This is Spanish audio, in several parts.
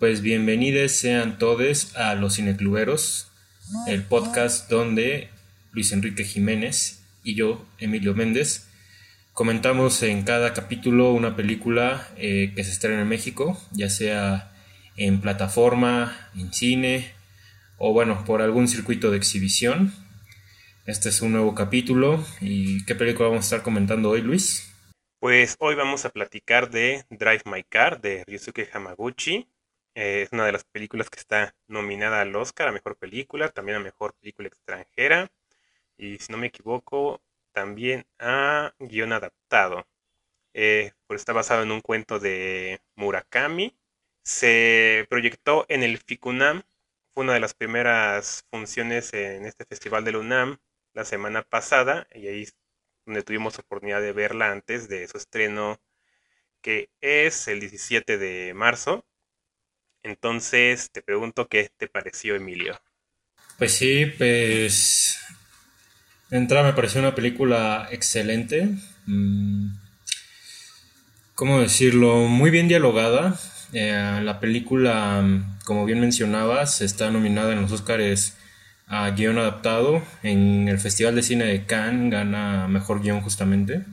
Pues bienvenidos sean todos a Los Cinecluberos, el podcast donde Luis Enrique Jiménez y yo, Emilio Méndez, comentamos en cada capítulo una película eh, que se estrena en México, ya sea en plataforma, en cine o bueno, por algún circuito de exhibición. Este es un nuevo capítulo y ¿qué película vamos a estar comentando hoy, Luis? Pues hoy vamos a platicar de Drive My Car de Ryusuke Hamaguchi, eh, es una de las películas que está nominada al Oscar a Mejor Película, también a Mejor Película Extranjera y si no me equivoco también a Guión Adaptado. Eh, pues está basado en un cuento de Murakami. Se proyectó en el FICUNAM, fue una de las primeras funciones en este festival del UNAM la semana pasada y ahí es donde tuvimos oportunidad de verla antes de su estreno que es el 17 de marzo entonces te pregunto qué te pareció, Emilio. Pues sí, pues. De entrada me pareció una película excelente. Mm, ¿Cómo decirlo? Muy bien dialogada. Eh, la película, como bien mencionabas, está nominada en los Oscars a guion adaptado. En el Festival de Cine de Cannes gana mejor guion justamente.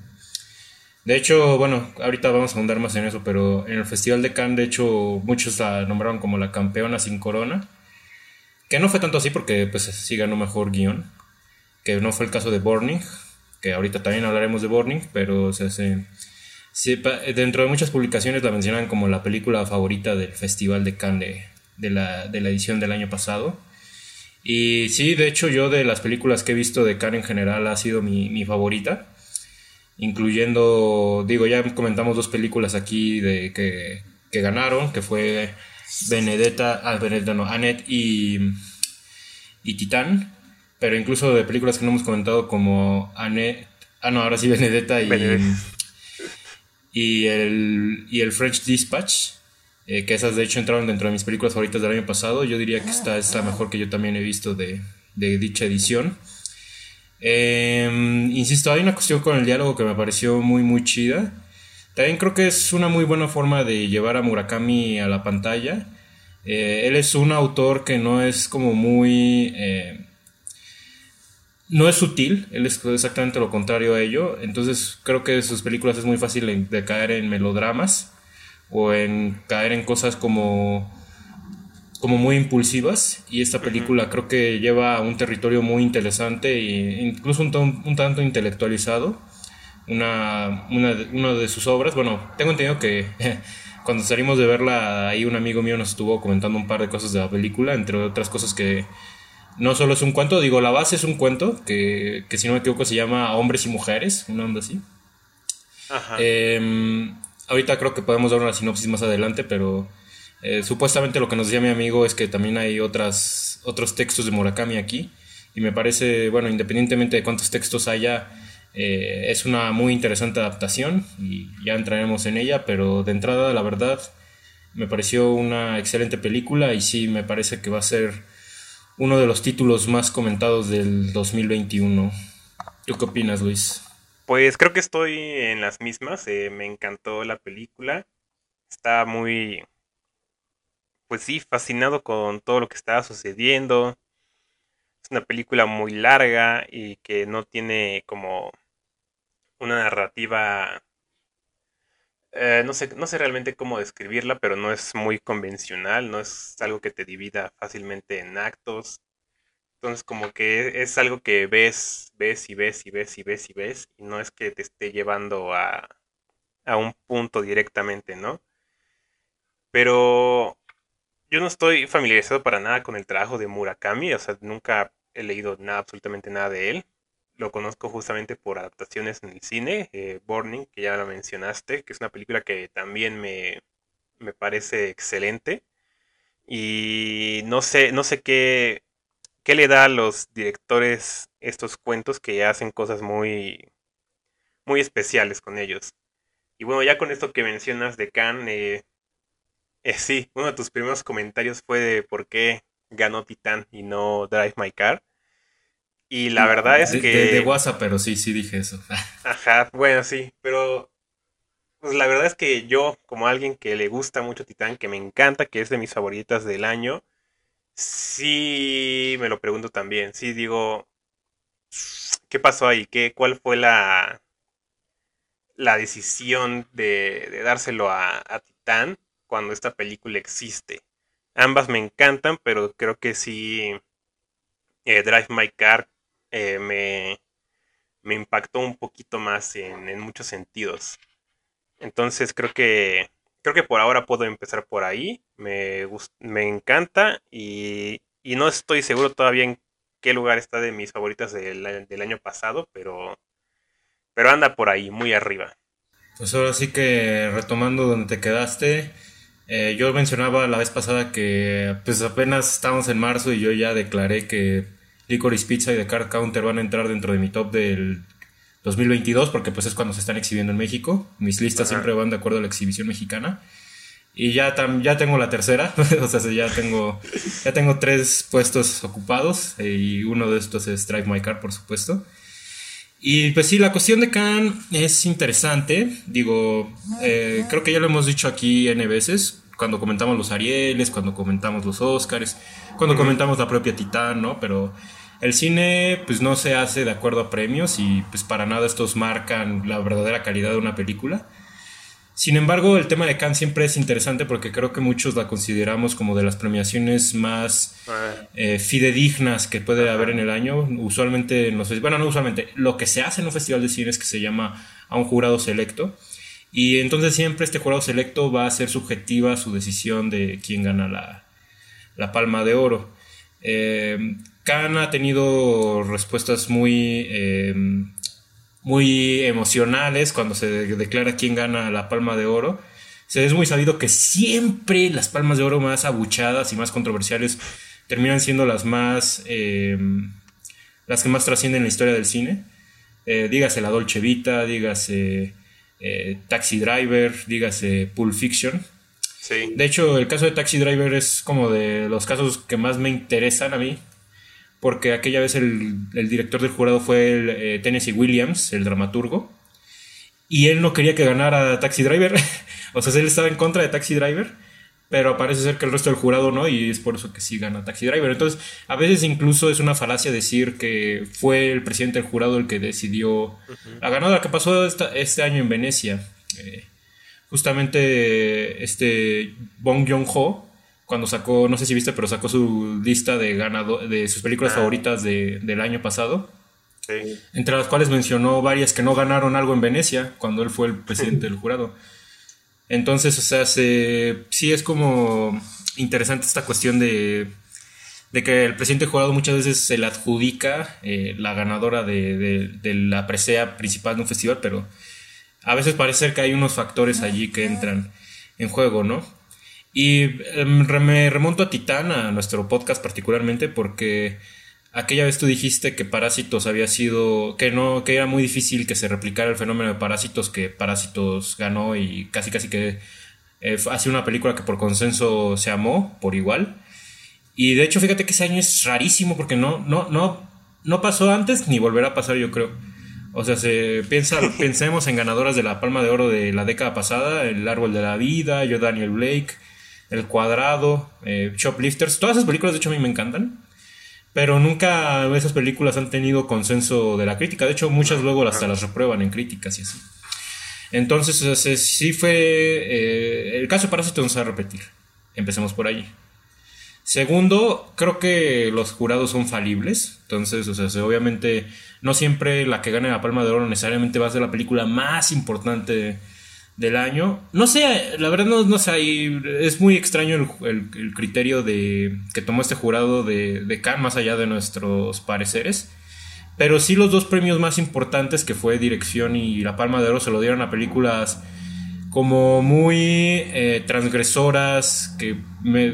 De hecho, bueno, ahorita vamos a ahondar más en eso, pero en el Festival de Cannes, de hecho, muchos la nombraron como la campeona sin corona. Que no fue tanto así porque pues sí ganó mejor guion. Que no fue el caso de Burning, que ahorita también hablaremos de Burning, pero o sea, dentro de muchas publicaciones la mencionan como la película favorita del Festival de Cannes de, la, edición del año pasado. Y sí, de hecho yo de las películas que he visto de Cannes en general ha sido mi, mi favorita incluyendo, digo, ya comentamos dos películas aquí de que, ganaron, que fue Benedetta, ah, Benedetta no, Annette y, y Titán, pero incluso de películas que no hemos comentado como Annette, ah no, ahora sí Benedetta y, y, el, y el French Dispatch, eh, que esas de hecho entraron dentro de mis películas favoritas del año pasado, yo diría que esta es la mejor que yo también he visto de, de dicha edición. Em, insisto, hay una cuestión con el diálogo que me pareció muy, muy chida. También creo que es una muy buena forma de llevar a Murakami a la pantalla. Eh, él es un autor que no es como muy... Eh, no es sutil, él es exactamente lo contrario a ello. Entonces creo que sus películas es muy fácil de caer en melodramas o en caer en cosas como como muy impulsivas y esta película creo que lleva a un territorio muy interesante e incluso un, un tanto intelectualizado. Una, una, de sus obras, bueno, tengo entendido que cuando salimos de verla ahí un amigo mío nos estuvo comentando un par de cosas de la película, entre otras cosas que no solo es un cuento, digo, la base es un cuento que, que si no me equivoco se llama Hombres y Mujeres, una onda así. Em, ahorita creo que podemos dar una sinopsis más adelante, pero eh, supuestamente lo que nos decía mi amigo es que también hay otras, otros textos de Murakami aquí. Y me parece, bueno, independientemente de cuántos textos haya, eh, es una muy interesante adaptación y ya entraremos en ella, pero de entrada, la verdad, me pareció una excelente película y sí, me parece que va a ser uno de los títulos más comentados del 2021. ¿Tú qué opinas, Luis? Pues creo que estoy en las mismas, eh, me encantó la película, está muy, pues sí, fascinado con todo lo que estaba sucediendo. Es una película muy larga y que no tiene como una narrativa... Eh, no, sé, no sé realmente cómo describirla, pero no es muy convencional, no es algo que te divida fácilmente en actos. Entonces como que es algo que ves, ves y ves y ves y ves y ves, y no es que te esté llevando a, a un punto directamente, ¿no? Pero yo no estoy familiarizado para nada con el trabajo de Murakami, o sea, nunca he leído nada, absolutamente nada de él. Lo conozco justamente por adaptaciones en el cine, eh, Burning, que ya lo mencionaste, que es una película que también me, me parece excelente. Y no sé, no sé qué, qué le da a los directores estos cuentos que hacen cosas muy, muy especiales con ellos. Y bueno, ya con esto que mencionas de Khan, eh, eh, sí, uno de tus primeros comentarios fue de por qué ganó Titán y no Drive My Car. Y la verdad es que. De, WhatsApp, pero sí, sí dije eso. Ajá, bueno, sí, pero. Pues la verdad es que yo, como alguien que le gusta mucho Titán, que me encanta, que es de mis favoritas del año, sí me lo pregunto también. Sí digo, ¿qué pasó ahí? ¿Qué, ¿Cuál fue la, la decisión de, dárselo a, Titán cuando esta película existe? Ambas me encantan, pero creo que sí, eh, Drive My Car eh, me, me impactó un poquito más en, en muchos sentidos. Entonces creo que creo que por ahora puedo empezar por ahí. Me, me encanta y, y, no estoy seguro todavía en qué lugar está de mis favoritas del, del, año pasado, pero, pero anda por ahí, muy arriba. Pues ahora sí que retomando donde te quedaste, eh, yo mencionaba la vez pasada que pues apenas estamos en marzo y yo ya declaré que Licorice Pizza y The Card Counter van a entrar dentro de mi top del 2022, porque pues es cuando se están exhibiendo en México. Mis listas siempre van de acuerdo a la exhibición mexicana. Y ya, ya tengo la tercera, o sea, ya tengo, ya tengo tres puestos ocupados eh, y uno de estos es Drive My Car, por supuesto. Y pues sí, la cuestión de Khan es interesante. Digo, eh, creo que ya lo hemos dicho aquí N veces, cuando comentamos los Arieles, cuando comentamos los Oscars, cuando comentamos la propia Titán, ¿no? Pero el cine pues no se hace de acuerdo a premios y pues para nada estos marcan la verdadera calidad de una película. Sin embargo, el tema de Cannes siempre es interesante porque creo que muchos la consideramos como de las premiaciones más eh, fidedignas que puede haber en el año. Usualmente, bueno, no usualmente, lo que se hace en un festival de cine es que se llama a un jurado selecto. Y entonces siempre este jurado selecto va a ser subjetiva su decisión de quién gana la, la palma de oro. Eh, Khan ha tenido respuestas muy, em, muy emocionales cuando se declara quién gana la palma de oro. Se es muy sabido que siempre las palmas de oro más abuchadas y más controversiales terminan siendo las más em, las que más trascienden la historia del cine. Eh, dígase La Dolce Vita, dígase eh, Taxi Driver, dígase Pulp Fiction. De hecho, el caso de Taxi Driver es como de los casos que más me interesan a mí, porque aquella vez el, director del jurado fue el, eh, Tennessee Williams, el dramaturgo, y él no quería que ganara Taxi Driver, o sea, él estaba en contra de Taxi Driver, pero parece ser que el resto del jurado no, y es por eso que sí gana Taxi Driver. Entonces, a veces incluso es una falacia decir que fue el presidente del jurado el que decidió la ganadora que pasó este año en Venecia. Eh, justamente este Bong Joon-ho, cuando sacó, no sé si viste, pero sacó su lista de ganado, de sus películas ah. favoritas del año pasado. Entre las cuales mencionó varias que no ganaron algo en Venecia cuando él fue el presidente del jurado. Entonces, o sea, sí es como interesante esta cuestión de, de que el presidente del jurado muchas veces se le adjudica eh, la ganadora de, de, la presea principal de un festival, pero a veces parece ser que hay unos factores allí que entran en juego, ¿no? Y em, me remonto a Titán, a nuestro podcast particularmente, porque aquella vez tú dijiste que Parásitos había sido, que no, que era muy difícil que se replicara el fenómeno de Parásitos, que Parásitos ganó y casi casi que eh, hace una película que por consenso se amó por igual. Y de hecho, fíjate que ese año es rarísimo porque no, no, no, no pasó antes ni volverá a pasar, yo creo. O sea, se piensa, pensemos en ganadoras de la Palma de Oro de la década pasada, El Árbol de la Vida, yo Daniel Blake, el Cuadrado, eh, Shoplifters, todas esas películas de hecho a mí me encantan. Pero nunca esas películas han tenido consenso de la crítica. De hecho, muchas luego hasta las reprueban en críticas y así. Entonces, sí fue. Eh, el caso de Parásitos no se va a repetir. Empecemos por allí. Segundo, creo que los jurados son falibles. Entonces, o sea, obviamente, no siempre la que gane la palma de oro necesariamente va a ser la película más importante del año. No sé, la verdad no, no sé, es muy extraño el, criterio de que tomó este jurado de, de más allá de nuestros pareceres. Pero sí los dos premios más importantes, que fue Dirección y La Palma de Oro, se lo dieron a películas como muy eh, transgresoras, que,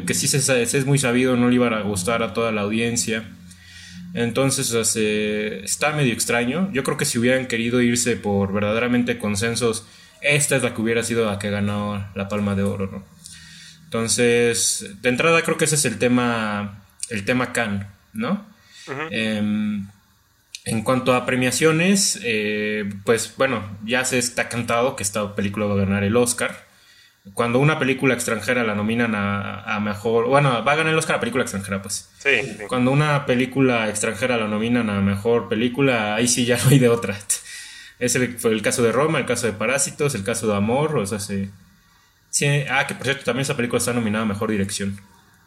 que sí se, es muy sabido, no le iban a gustar a toda la audiencia. Entonces está medio extraño. Yo creo que si hubieran querido irse por verdaderamente consensos esta es la que hubiera sido la que ganó la palma de oro, ¿no? Entonces, de entrada creo que ese es el tema, el tema Khan, ¿no? Em, En cuanto a premiaciones, eh, pues bueno, ya se está cantado que esta película va a ganar el Oscar. Cuando una película extranjera la nominan a, mejor. Bueno, va a ganar el Oscar a película extranjera, pues. Sí, Cuando una película extranjera la nominan a mejor película, ahí sí ya no hay de otra. Ese fue el caso de Roma, el caso de Parásitos, el caso de Amor, o sea, sí. ah, que por cierto, también esa película está nominada a mejor dirección.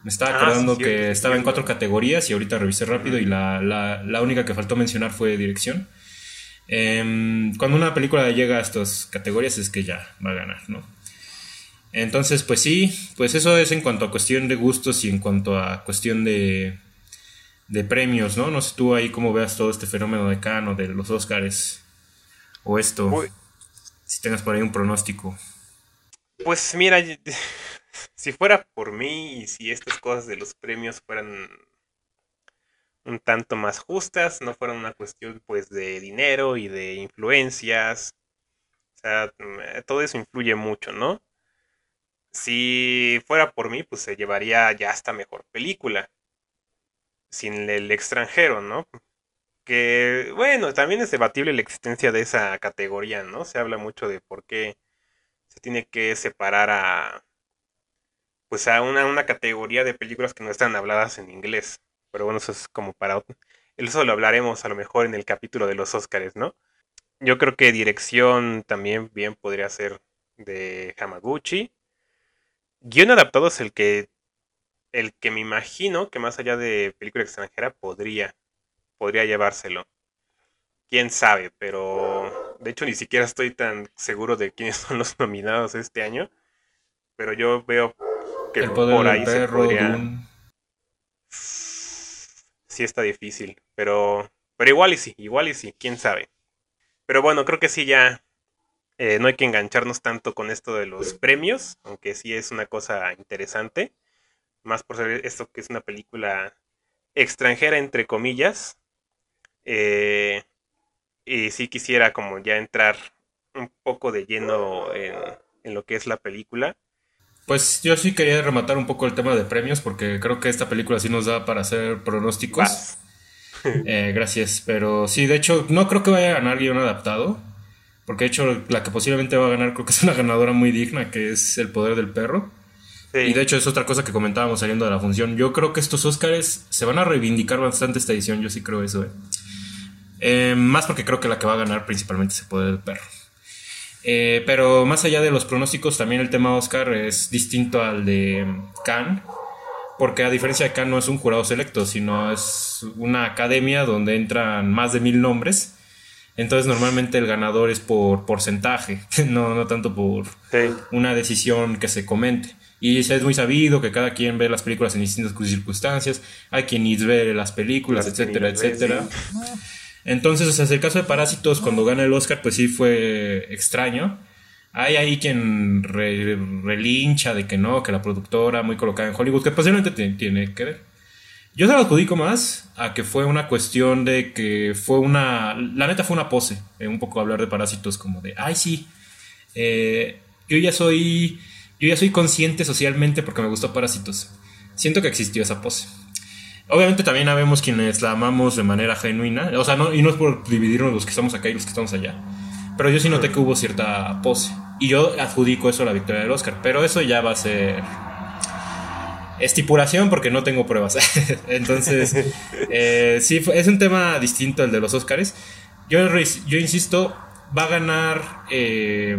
Me estaba ah, acordando que estaba en cuatro categorías y ahorita revisé rápido y la, la, única que faltó mencionar fue dirección. Em, cuando una película llega a estas categorías es que ya va a ganar, ¿no? Entonces, pues sí, pues eso es en cuanto a cuestión de gustos y en cuanto a cuestión de, de premios, ¿no? No sé tú ahí cómo veas todo este fenómeno de Cano, de los Oscars o esto. Si tengas por ahí un pronóstico. Pues mira, si fuera por mí y si estas cosas de los premios fueran un tanto más justas, no fueran una cuestión pues de dinero y de influencias, o sea, mm, todo eso influye mucho, ¿no? Si fuera por mí, pues se llevaría ya hasta mejor película, sin el extranjero, ¿no? Que, bueno, también es debatible la existencia de esa categoría, ¿no? Se habla mucho de por qué se tiene que separar a pues a una, una categoría de películas que no están habladas en inglés. Pero bueno, eso es como para... Eso lo hablaremos a lo mejor en el capítulo de los Óscares, ¿no? Yo creo que dirección también bien podría ser de Hamaguchi. Guión adaptado es el que el que me imagino que más allá de película extranjera podría podría llevárselo. Quién sabe, pero de hecho ni siquiera estoy tan seguro de quiénes son los nominados este año, pero yo veo el poder por ahí perro, Sí está difícil, pero, pero igual y sí, igual y sí, quién sabe. Pero bueno, creo que sí ya eh, no hay que engancharnos tanto con esto de los premios, aunque sí es una cosa interesante, más por ser esto que es una película extranjera entre comillas. Eh, y sí quisiera como ya entrar un poco de lleno en lo que es la película. Pues yo sí quería rematar un poco el tema de premios porque creo que esta película sí nos da para hacer pronósticos. Eh, gracias, pero sí, de hecho no creo que vaya a ganar guion adaptado. Porque de hecho la que posiblemente va a ganar creo que es una ganadora muy digna que es El Poder del Perro. Y de hecho es otra cosa que comentábamos saliendo de la función. Yo creo que estos Oscars se van a reivindicar bastante esta edición, yo sí creo eso. Eh. Eh, más porque creo que la que va a ganar principalmente es El Poder del Perro. Eh, pero más allá de los pronósticos, también el tema Oscar es distinto al de Cannes, porque a diferencia de Cannes no es un jurado selecto, sino es una academia donde entran más de mil nombres. Entonces normalmente el ganador es por porcentaje, no, no tanto por una decisión que se comente. Y es muy sabido que cada quien ve las películas en distintas circunstancias, hay quien ve las películas, etcétera, etcétera. Entonces, o sea, el caso de Parásitos, cuando gana el Oscar, pues sí fue extraño. Hay ahí quien relincha de que no, que la productora muy colocada en Hollywood, que posiblemente tiene que ver. Yo se lo adjudico más a que fue una cuestión de que fue una. La neta fue una pose. Eh, un poco hablar de parásitos, como de. Ay, sí. Eh, yo ya soy. Yo ya soy consciente socialmente porque me gustó Parásitos. Siento que existió esa pose. Obviamente también habemos quienes la amamos de manera genuina. O sea, no, y no es por dividirnos los que estamos acá y los que estamos allá. Pero yo sí noté que hubo cierta pose. Y yo adjudico eso a la victoria del Oscar. Pero eso ya va a ser estipulación porque no tengo pruebas. Entonces, eh, sí, es un tema distinto el de los Oscars. Yo, yo insisto, va a ganar eh,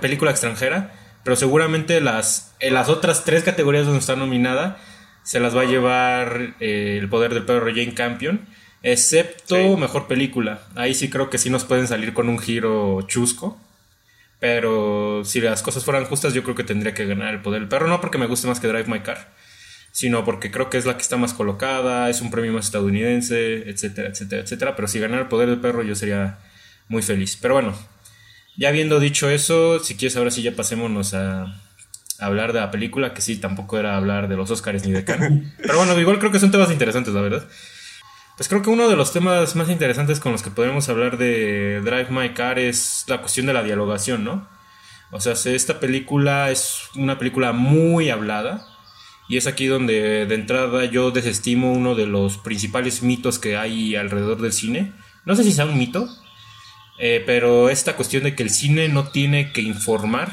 película extranjera, pero seguramente las, en las otras tres categorías donde está nominada se las va a llevar eh, El Poder del Perro Jane Campion, excepto Mejor Película. Ahí sí creo que sí nos pueden salir con un giro chusco. Pero si las cosas fueran justas, yo creo que tendría que ganar El Poder del Perro. No porque me guste más que Drive My Car, sino porque creo que es la que está más colocada, es un premio más estadounidense, etcétera, etcétera, etcétera. Pero si ganara El Poder del Perro, yo sería muy feliz. Pero bueno, ya habiendo dicho eso, si quieres ahora sí ya pasémonos a, hablar de la película, que sí, tampoco era hablar de los Oscars ni de Cannes. Pero bueno, igual creo que son temas interesantes, la verdad. Pues creo que uno de los temas más interesantes con los que podemos hablar de Drive My Car es la cuestión de la dialogación, ¿no? O sea, esta película es una película muy hablada Y es aquí donde de entrada yo desestimo uno de los principales mitos que hay alrededor del cine. No sé si sea un mito, eh, pero esta cuestión de que el cine no tiene que informar,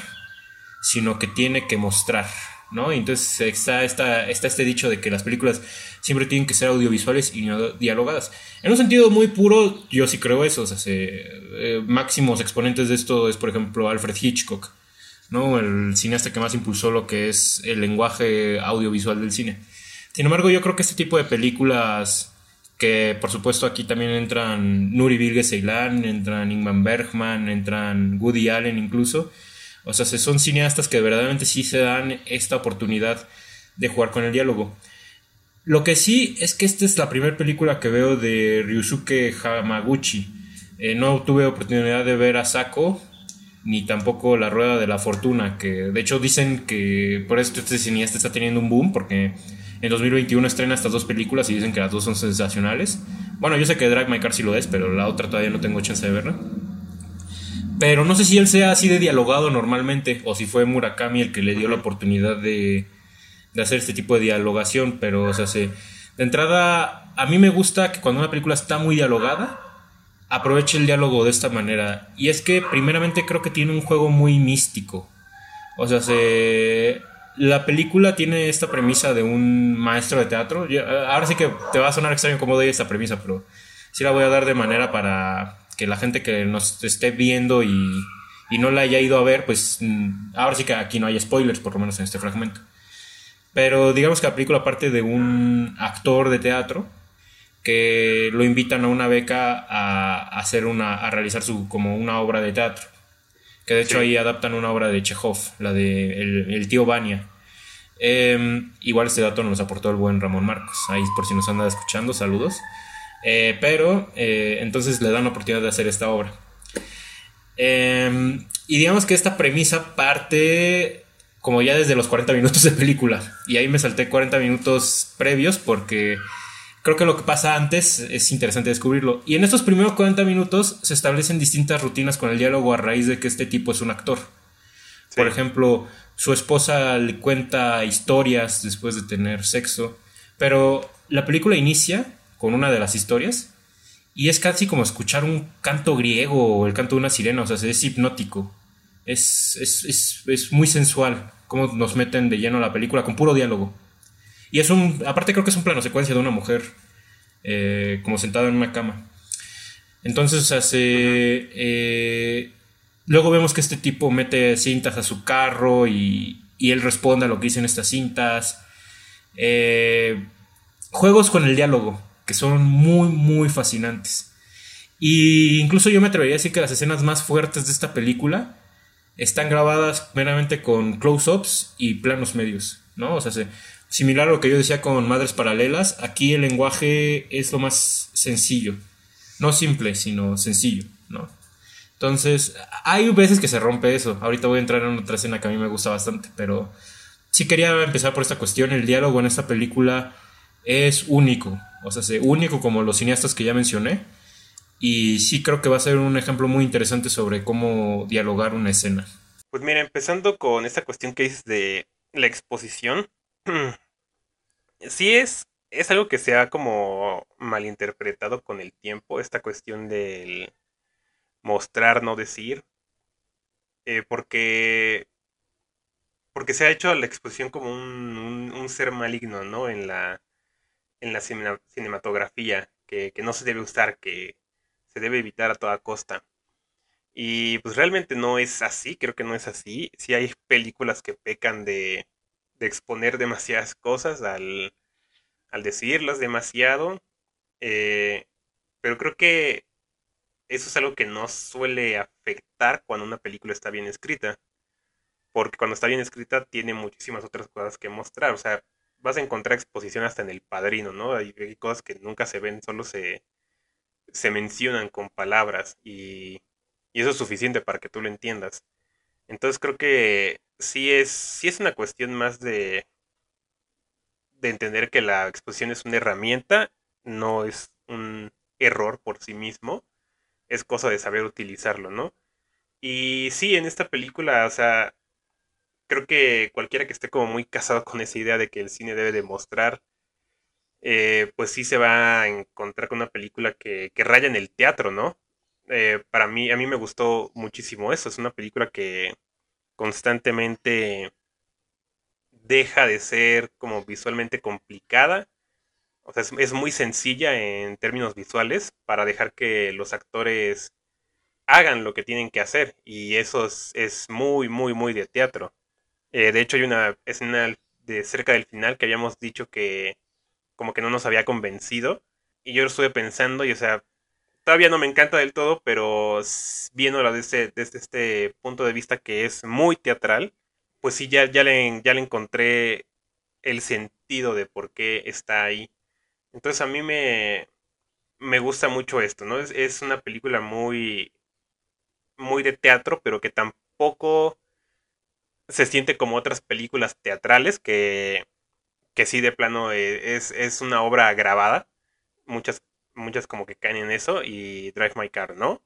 sino que tiene que mostrar. ¿no? entonces está, está, está este dicho de que las películas siempre tienen que ser audiovisuales y no dialogadas. En un sentido muy puro, yo sí creo eso. O sea, eh, máximos exponentes de esto es, por ejemplo, Alfred Hitchcock, ¿no? El cineasta que más impulsó lo que es el lenguaje audiovisual del cine. Sin embargo, yo creo que este tipo de películas, que por supuesto aquí también entran Nuri Bilge Ceylan, entran Ingmar Bergman, entran Woody Allen incluso, o sea, son cineastas que verdaderamente sí se dan esta oportunidad de jugar con el diálogo. Lo que sí es que esta es la primera película que veo de Ryusuke Hamaguchi. Eh, no tuve oportunidad de ver a Sako, ni tampoco La Rueda de la Fortuna, que de hecho dicen que por este cineasta está teniendo un boom, porque en 2021 estrena estas dos películas y dicen que las dos son sensacionales. Bueno, yo sé que Drag My Car sí lo es, pero la otra todavía no tengo chance de verla. Pero no sé si él sea así de dialogado normalmente o si fue Murakami el que le dio la oportunidad de, hacer este tipo de dialogación. Pero, o sea, se, de entrada, a mí me gusta que cuando una película está muy dialogada, aproveche el diálogo de esta manera. Y es que, primeramente, creo que tiene un juego muy místico. O sea, se, la película tiene esta premisa de un maestro de teatro. ahora sí que te va a sonar extraño cómo doy esta premisa, pero sí la voy a dar de manera para que la gente que nos esté viendo y, no la haya ido a ver, pues mm, ahora sí que aquí no hay spoilers, por lo menos en este fragmento. Pero digamos que la película parte de un actor de teatro que lo invitan a una beca a, hacer una, a realizar su, como una obra de teatro. Que de hecho ahí adaptan una obra de Chekhov, la de El, tío Vania. Em, igual este dato nos aportó el buen Ramón Marcos. Ahí por si nos anda escuchando, saludos. Eh, pero eh, entonces le dan la oportunidad de hacer esta obra. Em, y digamos que esta premisa parte como ya desde los 40 minutos de película. Y ahí me salté 40 minutos previos porque creo que lo que pasa antes es interesante descubrirlo. Y en estos primeros 40 minutos se establecen distintas rutinas con el diálogo a raíz de que este tipo es un actor. Por ejemplo, su esposa le cuenta historias después de tener sexo. Pero la película inicia con una de las historias. Y es casi como escuchar un canto griego o el canto de una sirena, o sea, es hipnótico. Es, es, muy sensual cómo nos meten de lleno a la película con puro diálogo. Y es un, aparte creo que es un plano secuencia de una mujer eh, como sentada en una cama. Entonces, o sea, se, eh, luego vemos que este tipo mete cintas a su carro y, y él responde a lo que dicen estas cintas. Eh, juegos con el diálogo que son muy, muy fascinantes. Y incluso yo me atrevería a decir que las escenas más fuertes de esta película están grabadas meramente con close-ups y planos medios, ¿no? O sea, similar a lo que yo decía con Madres Paralelas, aquí el lenguaje es lo más sencillo. No simple, sino sencillo, ¿no? Entonces, hay veces que se rompe eso. Ahorita voy a entrar en otra escena que a mí me gusta bastante, pero sí quería empezar por esta cuestión. El diálogo en esta película es único. O sea, único como los cineastas que ya mencioné. Y sí creo que va a ser un ejemplo muy interesante sobre cómo dialogar una escena. Pues mira, empezando con esta cuestión que dices de la exposición. sí es, es algo que se ha como malinterpretado con el tiempo, esta cuestión del mostrar, no decir. Eh, porque porque se ha hecho la exposición como un, un ser maligno, ¿no? En la, en la cinematografía que, no se debe usar, que se debe evitar a toda costa. Y pues realmente no es así, creo que no es así. Si hay películas que pecan de, exponer demasiadas cosas al, al decirlas demasiado. Eh, pero creo que eso es algo que no suele afectar cuando una película está bien escrita. Porque cuando está bien escrita tiene muchísimas otras cosas que mostrar. O sea, vas a encontrar exposición hasta en el padrino, ¿no? Hay, cosas que nunca se ven, solo se, se mencionan con palabras y, y, eso es suficiente para que tú lo entiendas. Entonces creo que sí es, sí es una cuestión más de, de entender que la exposición es una herramienta, no es un error por sí mismo, es cosa de saber utilizarlo, ¿no? Y sí, en esta película, o sea, creo que cualquiera que esté como muy casado con esa idea de que el cine debe demostrar, eh, pues sí se va a encontrar con una película que, que raya en el teatro, ¿no? Eh, para mí, a mí me gustó muchísimo eso. Es una película que constantemente deja de ser como visualmente complicada. O sea, es, muy sencilla en términos visuales para dejar que los actores hagan lo que tienen que hacer. Y eso es, muy, muy, muy de teatro. Eh, de hecho, hay una escena de cerca del final que habíamos dicho que como que no nos había convencido. Y yo lo estuve pensando y, o sea, todavía no me encanta del todo, pero viéndola desde, desde este punto de vista que es muy teatral, pues sí, ya, ya, le, ya le encontré el sentido de por qué está ahí. Entonces a mí me, me gusta mucho esto, ¿no? Es, es una película muy, muy de teatro, pero que tampoco se siente como otras películas teatrales que, que sí de plano eh, es, es una obra grabada. Muchas muchas como que caen en eso y Drive My Car, ¿no?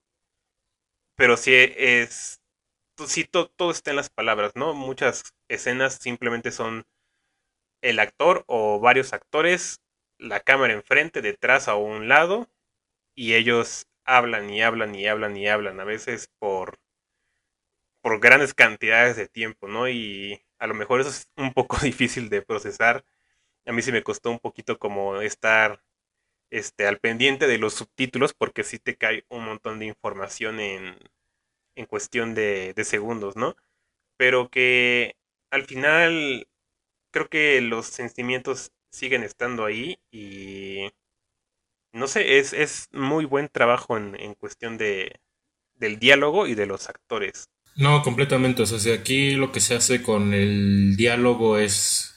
Pero sí es, sí todo está en las palabras, ¿no? Muchas escenas simplemente son el actor o varios actores, la cámara enfrente, detrás a un lado, y ellos hablan y hablan y hablan y hablan, a veces por, por grandes cantidades de tiempo, ¿no? Y a lo mejor eso es un poco difícil de procesar. A mí sí me costó un poquito como estar este, al pendiente de los subtítulos porque sí te cae un montón de información en, en cuestión de, segundos, ¿no? Pero que al final creo que los sentimientos siguen estando ahí y no sé, es, es muy buen trabajo en, en, cuestión de, del diálogo y de los actores. No, completamente. O sea, aquí lo que se hace con el diálogo es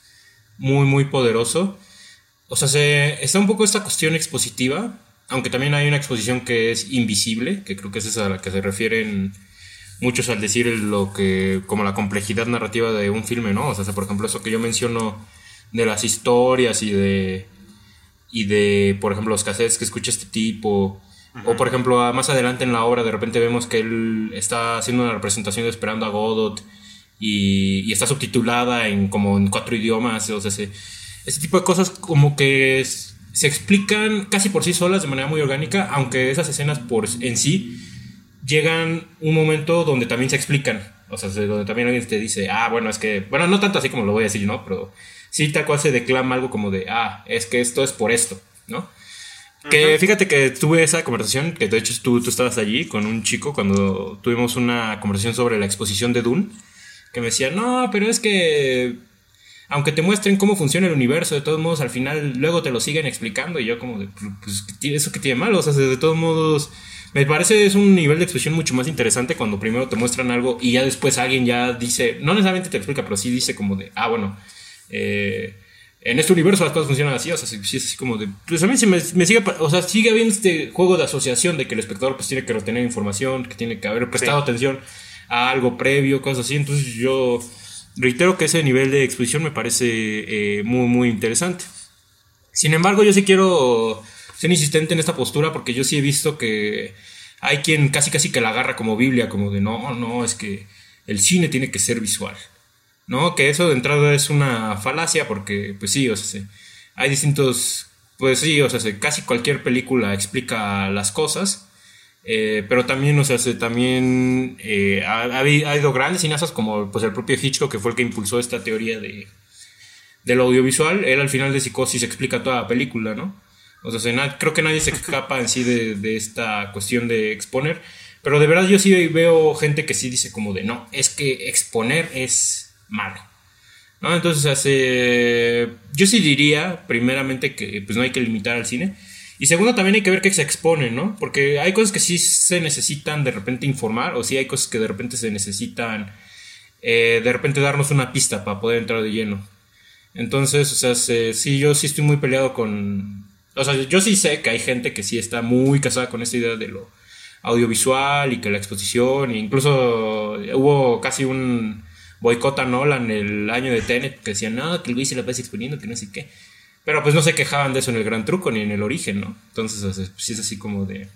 muy, muy poderoso. O sea, se, está un poco esta cuestión expositiva, aunque también hay una exposición que es invisible, que creo que es esa a la que se refieren muchos al decir lo que, como la complejidad narrativa de un filme, ¿no? O sea, por ejemplo, eso que yo menciono de las historias y de, y de, por ejemplo, los cassettes que escucha este tipo, o por ejemplo, más adelante en la obra de repente vemos que él está haciendo una representación de Esperando a Godot y, y está subtitulada en como en cuatro idiomas, o sea, se ese tipo de cosas como que se explican casi por sí solas de manera muy orgánica, aunque esas escenas por en sí llegan un momento donde también se explican. O sea, donde también alguien te dice, ah, bueno, es que, bueno, no tanto así como lo voy a decir, ¿no? Pero sí tal cual se declama algo como de, ah, es que esto es por esto, ¿no? Que fíjate que tuve esa conversación, que de hecho tú, tú estabas allí con un chico cuando tuvimos una conversación sobre la exposición de Dune, que me decía, no, pero es que aunque te muestren cómo funciona el universo, de todos modos, al final luego te lo siguen explicando y yo como de, pues, ¿eso que tiene malo? O sea, de todos modos, me parece es un nivel de expresión mucho más interesante cuando primero te muestran algo y ya después alguien ya dice, no necesariamente te explica, pero sí dice como de, ah, bueno, eh, en este universo las cosas funcionan así, o sea, sí es así como de, pues a mí se me, sigue, o sea, sigue habiendo este juego de asociación de que el espectador pues tiene que retener información, que tiene que haber prestado atención a algo previo, cosas así, entonces yo reitero que ese nivel de exposición me parece eh, muy, muy interesante. Sin embargo, yo sí quiero ser insistente en esta postura porque yo sí he visto que hay quien casi casi que la agarra como Biblia, como de no, no, es que el cine tiene que ser visual. ¿No? Que eso de entrada es una falacia porque, pues sí, o sea, hay distintos, pues sí, o sea, casi cualquier película explica las cosas eh, pero también, o sea, también eh, ha, habido grandes cineastas como pues, el propio Hitchcock, que fue el que impulsó esta teoría de, del audiovisual. Él al final de Psicosis explica toda la película, ¿no? O sea, creo que nadie se escapa en sí de, esta cuestión de exponer. Pero de verdad yo sí veo gente que sí dice como de, no, es que exponer es malo. ¿No? Entonces, hace, yo sí diría, primeramente, que pues no hay que limitar al cine y segundo, también hay que ver qué se expone, ¿no? Porque hay cosas que sí se necesitan de repente informar, o sí hay cosas que de repente se necesitan eh, de repente darnos una pista para poder entrar de lleno. Entonces, o sea, sí, yo sí estoy muy peleado con... O sea, yo sí sé que hay gente que sí está muy casada con esta idea de lo audiovisual y que la exposición, e incluso hubo casi un boicot a Nolan el año de Tenet que decían, no, que güey se la pasa exponiendo, que no sé qué. Pero pues no se quejaban de eso en el Gran Truco ni en el origen, ¿no? Entonces, sí es así como de.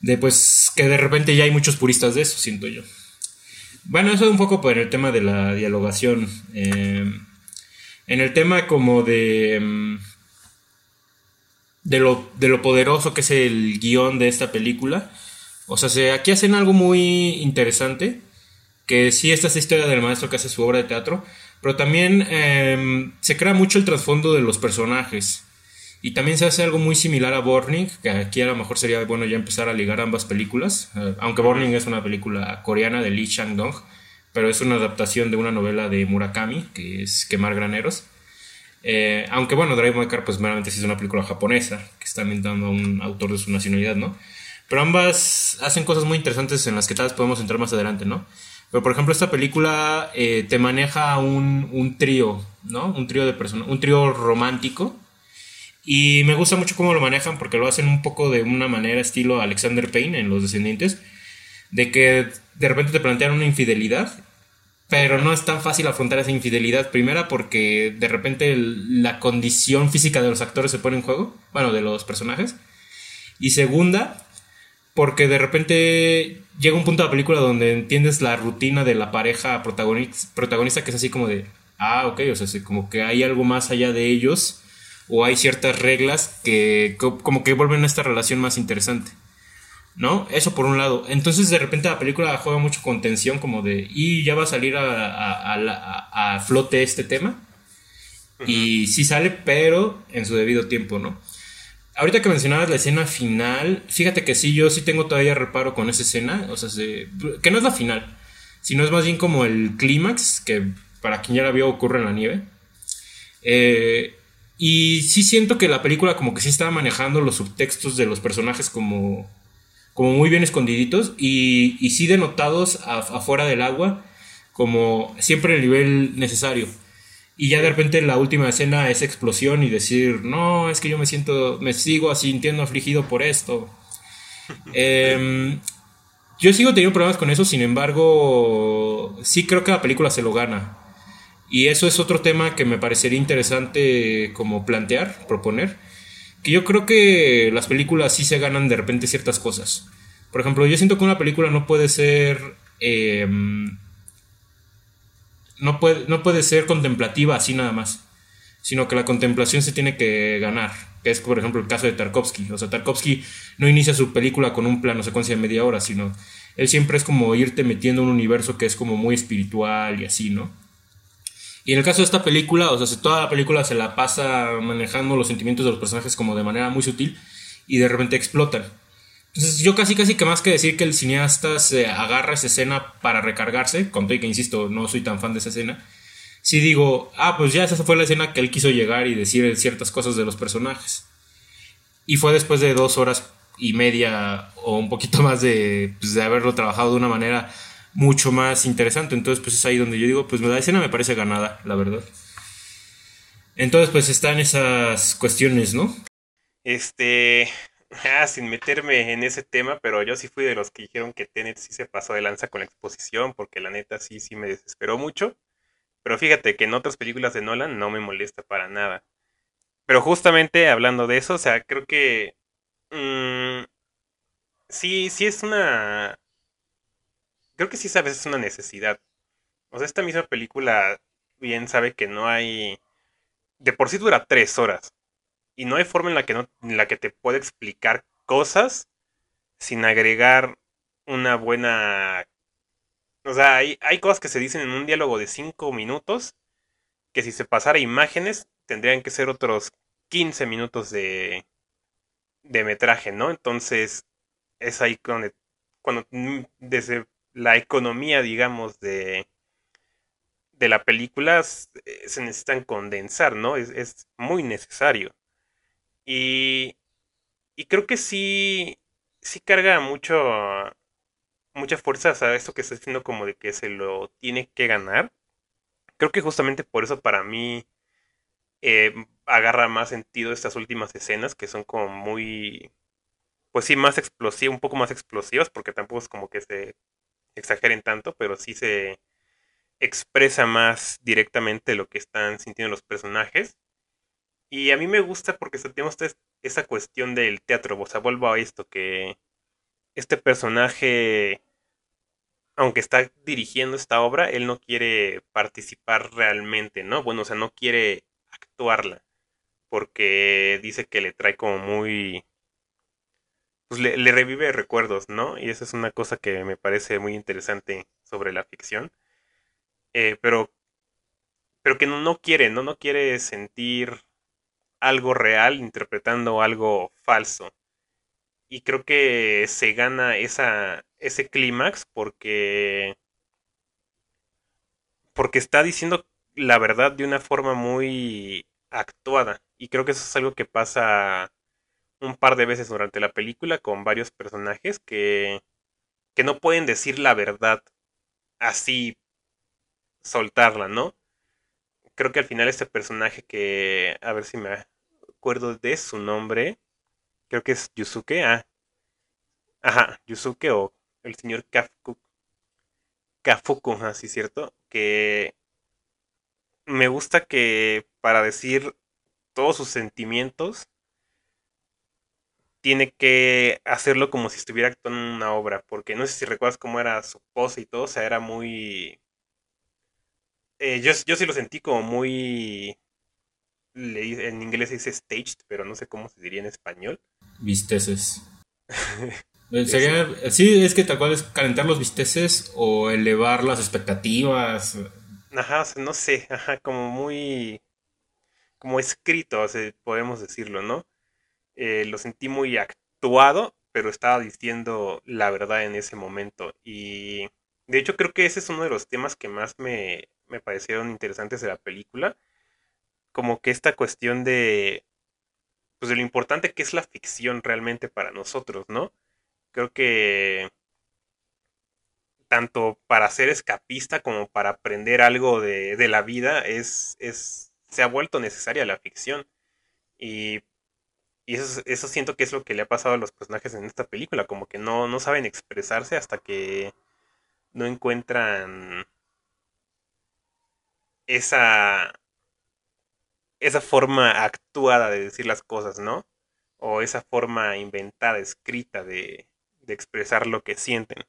De pues que de repente ya hay muchos puristas de eso, siento yo. bueno, eso un poco por el tema de la dialogación. Eh, en el tema como de... Mm, de lo, de lo poderoso que es el guion de esta película. O sea, aquí hacen algo muy interesante. Que sí, esta es la historia del maestro que hace su obra de teatro. Pero también em, se crea mucho el trasfondo de los personajes. Y también se hace algo muy similar a Borning, que aquí a lo mejor sería bueno ya empezar a ligar ambas películas. Eh, aunque Borning es una película coreana de Lee Chang-dong, pero es una adaptación de una novela de Murakami, que es Quemar Graneros. Eh, aunque bueno, Drive My Car pues meramente es una película japonesa, que está ambientando a un autor de su nacionalidad, ¿no? Pero ambas hacen cosas muy interesantes en las que tal vez podemos entrar más adelante, ¿no? Pero por ejemplo, esta película eh, te maneja un, un trío, ¿no? Un trío de personas, un trío romántico y me gusta mucho cómo lo manejan porque lo hacen un poco de una manera estilo Alexander Payne en Los Descendientes, de que de repente te plantean una infidelidad, pero no es tan fácil afrontar esa infidelidad. Primera porque de repente la condición física de los actores se pone en juego, bueno, de los personajes. Y segunda, porque de repente llega un punto de la película donde entiendes la rutina de la pareja protagonista, protagonista que es así como de, ah, ok, o sea, como que hay algo más allá de ellos o hay ciertas reglas que como que vuelven esta relación más interesante. ¿No? Eso por un lado. Entonces de repente la película juega mucho con tensión como de, y ya va a salir a, a, flote este tema. Y sí sale, pero en su debido tiempo, ¿no? Ahorita que mencionabas la escena final, fíjate que sí, yo sí tengo todavía reparo con esa escena, o sea, que no es la final, sino es más bien como el clímax, que para quien ya la vio ocurre en la nieve. Eh, y sí siento que la película como que sí estaba manejando los subtextos de los personajes como, como muy bien escondiditos y, sí denotados afuera del agua como siempre el nivel necesario. Y ya de repente la última escena es explosión y decir, no, es que yo me siento, me sigo sintiendo afligido por esto. Em, yo sigo teniendo problemas con eso, sin embargo, sí creo que la película se lo gana. Y eso es otro tema que me parecería interesante como plantear, proponer. Que yo creo que las películas sí se ganan de repente ciertas cosas. Por ejemplo, yo siento que una película no puede ser... Em, no, puede, no puede ser contemplativa así nada más. Sino que la contemplación se tiene que ganar. Que es, por ejemplo, el caso de Tarkovsky. O sea, Tarkovsky no inicia su película con un plano secuencia de media hora, sino él siempre es como irte metiendo en un universo que es como muy espiritual y así, ¿no? Y en el caso de esta película, o sea, toda la película se la pasa manejando los sentimientos de los personajes como de manera muy sutil y de repente explotan. Entonces yo casi casi que más que decir que el cineasta se agarra esa escena para recargarse, con que insisto, no soy tan fan de esa escena, si digo, ah, pues ya esa fue la escena que él quiso llegar y decir ciertas cosas de los personajes. Y fue después de dos horas y media o un poquito más de, pues, de haberlo trabajado de una manera mucho más interesante. Entonces, pues es ahí donde yo digo, pues la escena me parece ganada, la verdad. Entonces, pues están esas cuestiones, ¿no? Este, ah, sin meterme en ese tema, pero yo sí fui de los que dijeron que Tenet sí se pasó de lanza con la exposición, porque la neta sí, sí me desesperó mucho. Pero fíjate que en otras películas de Nolan no me molesta para nada. Pero justamente hablando de eso, o sea, creo que... Mm, sí, sí es una creo que sí sabes, es una necesidad. O sea, esta misma película bien sabe que no hay... De por sí dura tres horas. Y no hay forma en la que, no, en la que te puede explicar cosas sin agregar una buena... O sea, hay, hay cosas que se dicen en un diálogo de cinco minutos que si se pasara imágenes tendrían que ser otros 15 minutos de, de metraje, ¿no? Entonces es ahí cuando, cuando mm, desde la economía, digamos, de, de la película eh, se necesitan condensar, ¿no? Es, muy necesario. Y, y creo que sí, sí carga mucho, mucha fuerza a esto que está diciendo como de que se lo tiene que ganar. Creo que justamente por eso para mí eh, agarra más sentido estas últimas escenas que son como muy, pues sí, más explosivas, un poco más explosivas, porque tampoco es como que se exageren tanto, pero sí se expresa más directamente lo que están sintiendo los personajes. Y a mí me gusta porque tenemos esa cuestión del teatro, o sea, vuelvo a esto, que este personaje aunque está dirigiendo esta obra, él no quiere participar realmente, ¿no? Bueno, o sea, no quiere actuarla, porque dice que le trae como muy... Pues le, revive recuerdos, ¿no? Y esa es una cosa que me parece muy interesante sobre la ficción. Eh, pero, pero que no, no quiere, ¿no? No quiere sentir algo real interpretando algo falso. Y creo que se gana esa, ese clímax porque porque está diciendo la verdad de una forma muy actuada y creo que eso es algo que pasa un par de veces durante la película con varios personajes que que no pueden decir la verdad así soltarla, ¿no? Creo que al final este personaje que a ver si me acuerdo de su nombre, creo que es Yusuke, ah, ajá, Yusuke o el señor Kafuku, Kafuku, así cierto, que me gusta que para decir todos sus sentimientos tiene que hacerlo como si estuviera actuando en una obra, porque no sé si recuerdas cómo era su pose y todo, o sea, era muy... Eh, yo, yo sí lo sentí como muy... En inglés se dice staged, pero no sé cómo se diría en español. Visteces. Sería, sí, es que tal cual es calentar los bisteces o elevar las expectativas. Ajá, no sé, ajá, como muy, como escrito, podemos decirlo, ¿no? Eh, lo sentí muy actuado, pero estaba diciendo la verdad en ese momento. Y de hecho creo que ese es uno de los temas que más me, me parecieron interesantes de la película. Como que esta cuestión de, pues de lo importante que es la ficción realmente para nosotros, ¿no? Creo que tanto para ser escapista como para aprender algo de, la vida es, es, se ha vuelto necesaria la ficción. Y, y eso, eso, siento que es lo que le ha pasado a los personajes en esta película, como que no, no saben expresarse hasta que no encuentran esa, esa forma actuada de decir las cosas, ¿no? O esa forma inventada, escrita de, de expresar lo que sienten.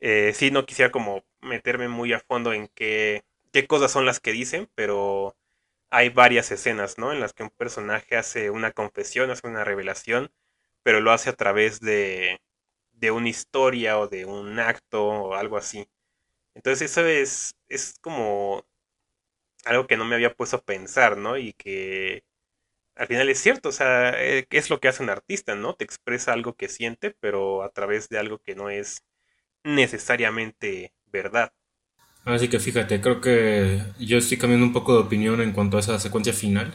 Eh, sí, no quisiera como meterme muy a fondo en qué, qué cosas son las que dicen, pero hay varias escenas, ¿no? En las que un personaje hace una confesión, hace una revelación, pero lo hace a través de, de una historia o de un acto o algo así. Entonces eso es, es como algo que no me había puesto a pensar, ¿no? Y que al final es cierto, o sea, eh, ¿qué es lo que hace un artista, no? Te expresa algo que siente, pero a través de algo que no es necesariamente verdad. Así que fíjate, creo que yo estoy cambiando un poco de opinión en cuanto a esa secuencia final.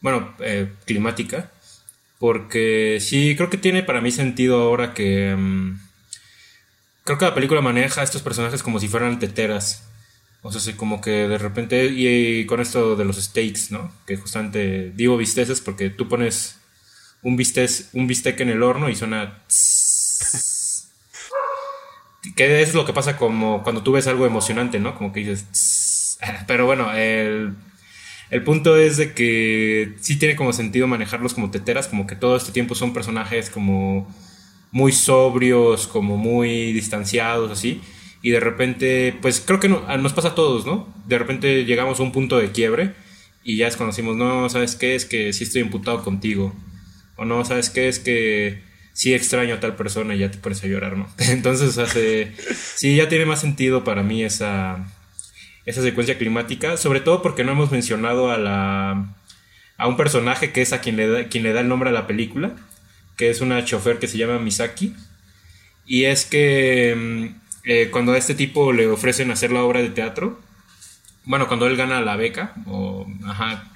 Bueno, eh, climática. Porque sí, creo que tiene para mí sentido ahora que... Mm, creo que la película maneja a estos personajes como si fueran teteras. O sea, como que de repente, y, con esto de los steaks, ¿no? Que justamente digo bisteces porque tú pones un bistec, un bistec en el horno y suena... que es lo que pasa como cuando tú ves algo emocionante, ¿no? Como que dices... Pero bueno, el, el punto es de que sí tiene como sentido manejarlos como teteras, como que todo este tiempo son personajes como muy sobrios, como muy distanciados, así y de repente, pues creo que nos pasa a todos, ¿no? De repente llegamos a un punto de quiebre y ya desconocimos, no, ¿sabes qué? Es que sí estoy imputado contigo. O no, ¿sabes qué? Es que sí extraño a tal persona y ya te pones a llorar, ¿no? Entonces, hace, sí, ya tiene más sentido para mí esa, esa secuencia climática, sobre todo porque no hemos mencionado a la a un personaje que es a quien le da, quien le da el nombre a la película, que es una chofer que se llama Misaki. Y es que mm, eh, cuando a este tipo le ofrecen hacer la obra de teatro, bueno, cuando él gana la beca, o, ajá,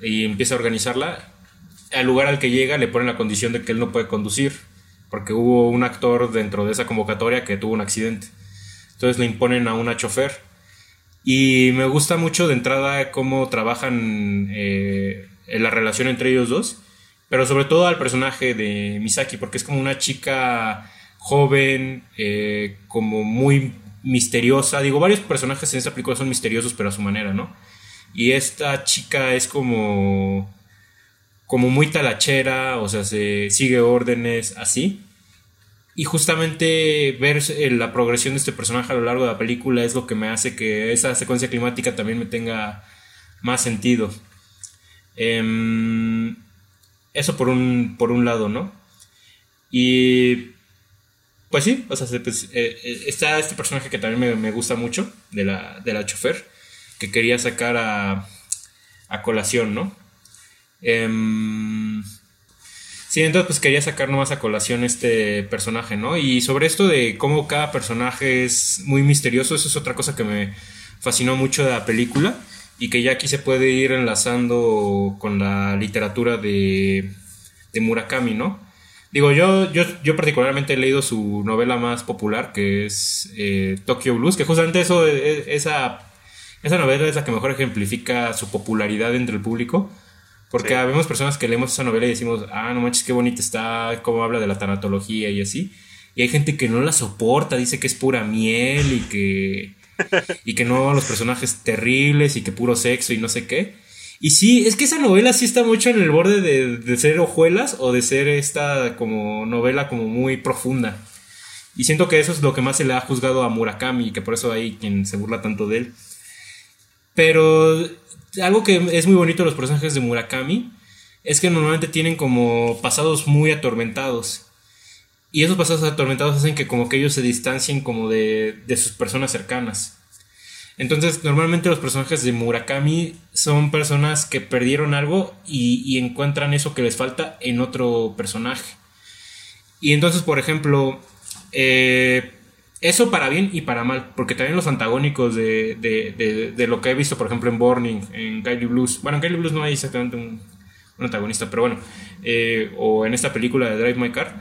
y empieza a organizarla, al lugar al que llega le ponen la condición de que él no puede conducir, porque hubo un actor dentro de esa convocatoria que tuvo un accidente. Entonces le imponen a una chofer. Y me gusta mucho de entrada cómo trabajan eh, la relación entre ellos dos, pero sobre todo al personaje de Misaki, porque es como una chica joven, eh, como muy misteriosa. Digo, varios personajes en esta película son misteriosos, pero a su manera, ¿no? Y esta chica es como. como muy talachera, o sea, se sigue órdenes así. y justamente ver eh, la progresión de este personaje a lo largo de la película es lo que me hace que esa secuencia climática también me tenga más sentido. Em, eso por un, por un lado, ¿no? Y pues sí, o sea, pues, eh, eh, está este personaje que también me, gusta mucho, de la, de la chofer, que quería sacar a, a colación, ¿no? Em, Sí, entonces pues quería sacar nomás a colación este personaje, ¿no? Y sobre esto de cómo cada personaje es muy misterioso, eso es otra cosa que me fascinó mucho de la película y que ya aquí se puede ir enlazando con la literatura de, de Murakami, ¿no? Digo, yo, yo, yo particularmente he leído su novela más popular, que es eh, Tokyo Blues, que justamente eso, e, esa, esa novela es la que mejor ejemplifica su popularidad entre el público porque vemos personas que leemos esa novela y decimos, ah, no manches, qué bonita está, cómo habla de la tanatología y así. Y hay gente que no la soporta, dice que es pura miel y que, y que no, los personajes terribles y que puro sexo y no sé qué. Y sí, es que esa novela sí está mucho en el borde de, de ser hojuelas o de ser esta como novela como muy profunda. Y siento que eso es lo que más se le ha juzgado a Murakami y que por eso hay quien se burla tanto de él. Pero algo que es muy bonito de los personajes de Murakami es que normalmente tienen como pasados muy atormentados. Y esos pasados atormentados hacen que como que ellos se distancien como de, sus personas cercanas. Entonces, normalmente los personajes de Murakami son personas que perdieron algo y, encuentran eso que les falta en otro personaje. Y entonces, por ejemplo, eh, eso para bien y para mal, porque también los antagónicos de, de, de, lo que he visto, por ejemplo, en Burning, en Kylie Blues, bueno, en Kylie Blues no hay exactamente un, antagonista, pero bueno, eh, o en esta película de Drive My Car,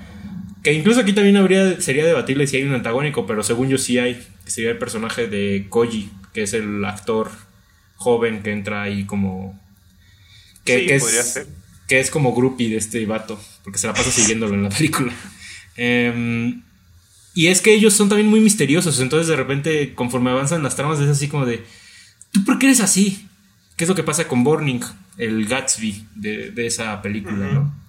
que incluso aquí también habría, sería debatible si hay un antagónico, pero según yo sí hay, que sería el personaje de Koji, que es el actor joven que entra ahí como... Que, que es, que es como groupie de este vato, porque se la pasa siguiéndolo en la película. Eh, y es que ellos son también muy misteriosos, entonces de repente conforme avanzan las tramas es así como de, ¿tú por qué eres así? ¿Qué es lo que pasa con Burning, el Gatsby de, esa película, ¿no?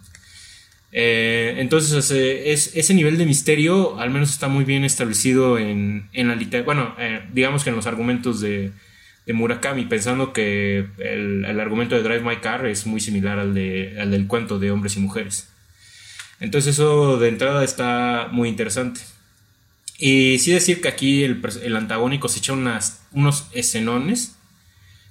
Eh, entonces es, ese nivel de misterio al menos está muy bien establecido en, en la literatura, bueno, eh, digamos que en los argumentos de, de Murakami, pensando que el, el, argumento de Drive My Car es muy similar al, de, al del cuento de hombres y mujeres. Entonces eso de entrada está muy interesante. Y sí decir que aquí el, el antagónico se echa unas, unos escenones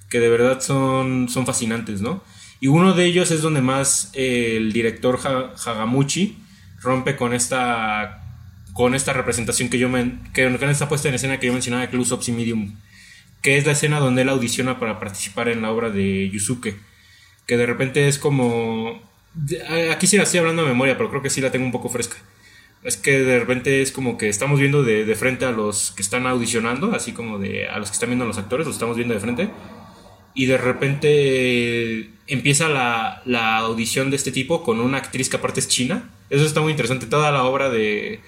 que de verdad son, son fascinantes, ¿no? Y uno de ellos es donde más eh, el director Hagamuchi rompe con esta con esta representación que yo me, que con esta puesta en escena que yo mencionaba de Close Medium que es la escena donde él audiciona para participar en la obra de Yusuke que de repente es como aquí sí la estoy hablando de memoria pero creo que sí la tengo un poco fresca es que de repente es como que estamos viendo de, de, frente a los que están audicionando, así como de a los que están viendo a los actores, los estamos viendo de frente. Y de repente empieza la, la audición de este tipo con una actriz que aparte es china. Eso está muy interesante. Toda la obra de,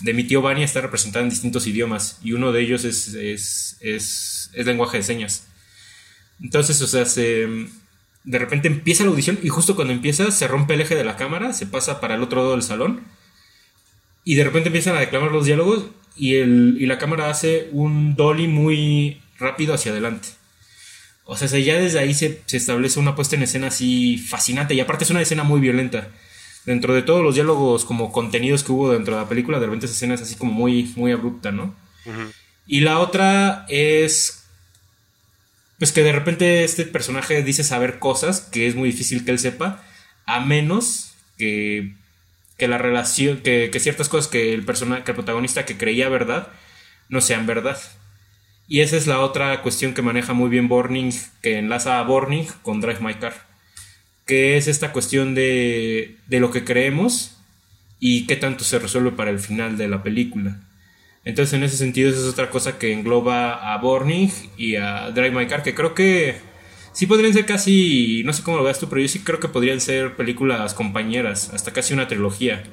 de mi tío Bania está representada en distintos idiomas y uno de ellos es, es, es, es lenguaje de señas. Entonces, o sea, se, de repente empieza la audición y justo cuando empieza se rompe el eje de la cámara, se pasa para el otro lado del salón y de repente empiezan a declamar los diálogos y, el, y la cámara hace un dolly muy rápido hacia adelante. O sea, ya desde ahí se, se, establece una puesta en escena así fascinante y aparte es una escena muy violenta. Dentro de todos los diálogos como contenidos que hubo dentro de la película, de repente esa escena es así como muy, muy abrupta, ¿no? Y la otra es pues que de repente este personaje dice saber cosas que es muy difícil que él sepa, a menos que que la relación, que, ciertas cosas que el, persona, que el protagonista que creía verdad no sean verdad. Y esa es la otra cuestión que maneja muy bien Borning, que enlaza a Borning con Drive My Car, que es esta cuestión de, de lo que creemos y qué tanto se resuelve para el final de la película. Entonces, en ese sentido, esa es otra cosa que engloba a Borning y a Drive My Car, que creo que sí podrían ser casi, no sé cómo lo veas tú, pero yo sí creo que podrían ser películas compañeras, hasta casi una trilogía,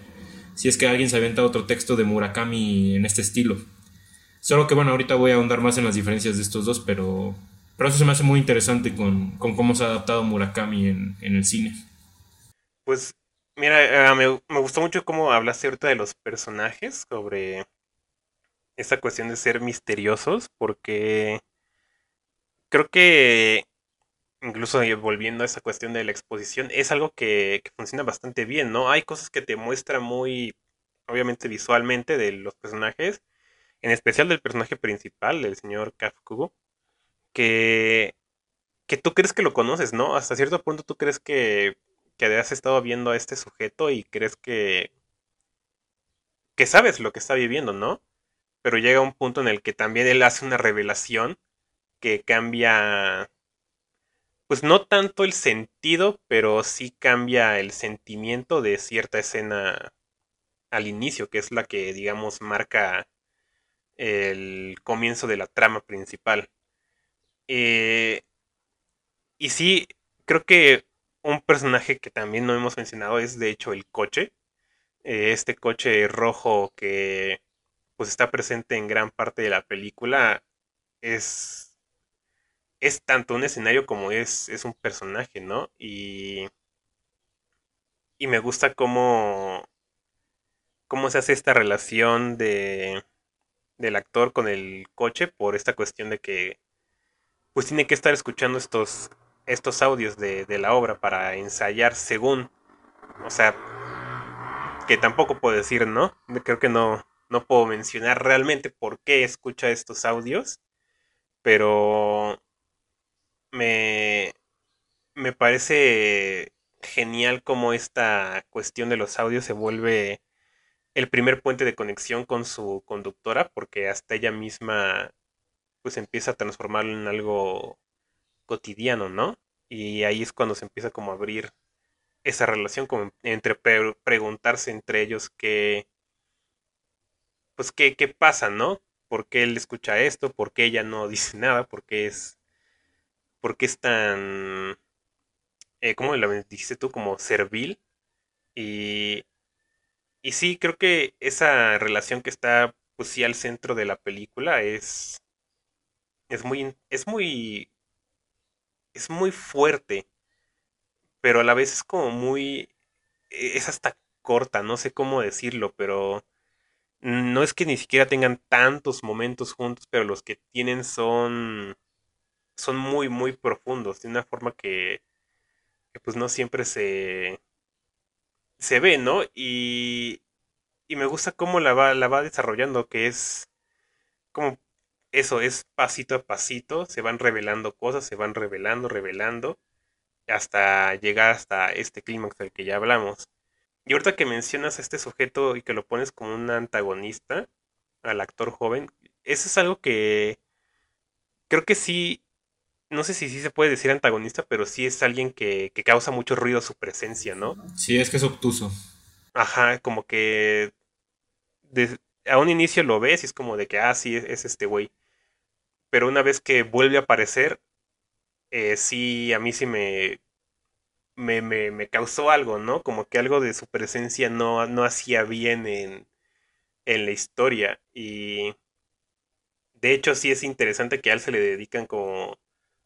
si es que alguien se avienta otro texto de Murakami en este estilo. Solo que bueno, ahorita voy a ahondar más en las diferencias de estos dos, pero, pero eso se me hace muy interesante con, cómo se ha adaptado Murakami en, el cine. Pues Mira, eh, me, me gustó mucho cómo hablaste ahorita de los personajes, sobre esa cuestión de ser misteriosos, porque creo que incluso volviendo a esa cuestión de la exposición, es algo que, que funciona bastante bien, ¿no? Hay cosas que te muestran muy, obviamente visualmente, de los personajes, en especial del personaje principal, del señor Kafkugo, que, que tú crees que lo conoces, ¿no? Hasta cierto punto tú crees que, que has estado viendo a este sujeto y crees que, que sabes lo que está viviendo, ¿no? Pero llega un punto en el que también él hace una revelación que cambia, pues no tanto el sentido, pero sí cambia el sentimiento de cierta escena al inicio, que es la que, digamos, marca el comienzo de la trama principal. Eh, y sí, creo que un personaje que también no hemos mencionado es de hecho el coche. Eh, este coche rojo que pues está presente en gran parte de la película es, es tanto un escenario como es, es un personaje, ¿no? Y, y me gusta cómo, cómo se hace esta relación de, del actor con el coche por esta cuestión de que pues tiene que estar escuchando estos, estos audios de, de la obra para ensayar según, o sea, que tampoco puedo decir, ¿no? Creo que no, no puedo mencionar realmente por qué escucha estos audios, pero me, me parece genial cómo esta cuestión de los audios se vuelve el primer puente de conexión con su conductora, porque hasta ella misma pues empieza a transformarlo en algo cotidiano, ¿no? Y ahí es cuando se empieza como a abrir esa relación entre preguntarse entre ellos qué pues qué, qué pasa, ¿no? ¿Por qué él escucha esto? ¿Por qué ella no dice nada? ¿Por qué es por qué es tan eh, ¿cómo lo dijiste tú? como servil y y sí, creo que esa relación que está pues sí al centro de la película es es muy es muy es muy fuerte, pero a la vez es como muy e, es hasta corta, no sé cómo decirlo, pero no es que ni siquiera tengan tantos momentos juntos, pero los que tienen son son muy muy profundos, de una forma que, que pues no siempre se se ve, ¿no? Y, y me gusta cómo la va, la va desarrollando, que es como eso, es pasito a pasito, se van revelando cosas, se van revelando, revelando, hasta llegar hasta este clímax del que ya hablamos. Y ahorita que mencionas a este sujeto y que lo pones como un antagonista, al actor joven, eso es algo que creo que sí, no sé si sí se puede decir antagonista, pero sí es alguien que, que causa mucho ruido su presencia, ¿no? Sí, es que es obtuso. Ajá, como que de- a un inicio lo ves y es como de que, ah, sí, es, es este güey. Pero una vez que vuelve a aparecer, eh, sí, a mí sí me, me, me, me causó algo, ¿no? Como que algo de su presencia no, no hacía bien en, en la historia. Y de hecho sí es interesante que a él se le dedican como,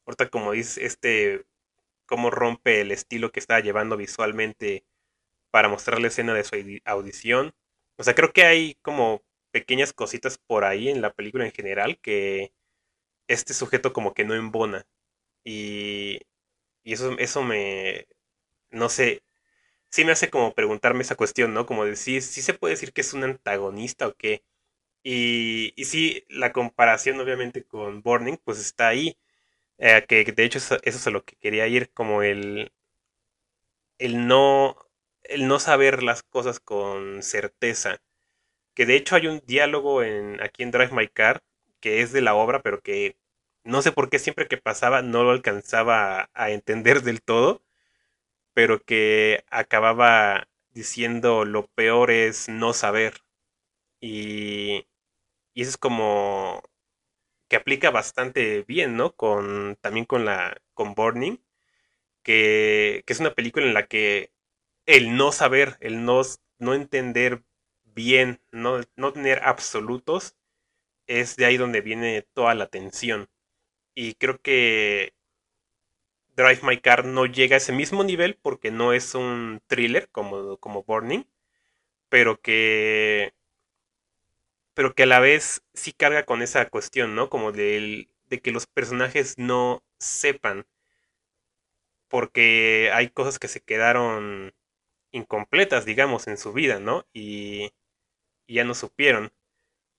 ahorita como dice, este, cómo rompe el estilo que estaba llevando visualmente para mostrar la escena de su audi- audición. O sea, creo que hay como pequeñas cositas por ahí en la película en general que este sujeto como que no embona. Y, y eso, eso me, no sé, sí me hace como preguntarme esa cuestión, ¿no? Como decir, sí se puede decir que es un antagonista o qué. Y, y sí, la comparación obviamente con Burning, pues está ahí. Eh, que de hecho eso, es a lo que quería ir, como el, el no, el no saber las cosas con certeza. Que de hecho hay un diálogo en, aquí en Drive My Car que es de la obra, pero que no sé por qué siempre que pasaba no lo alcanzaba a, a entender del todo, pero que acababa diciendo lo peor es no saber. Y, y eso es como que aplica bastante bien, ¿no? Con, también con la, con Burning, que, que es una película en la que el no saber, el no, no entender bien, no, no tener absolutos, es de ahí donde viene toda la tensión. Y creo que Drive My Car no llega a ese mismo nivel porque no es un thriller como, como Burning, pero que pero que a la vez sí carga con esa cuestión, ¿no? Como de, que los personajes no sepan, porque hay cosas que se quedaron incompletas, digamos, en su vida, ¿no? Y, y ya no supieron.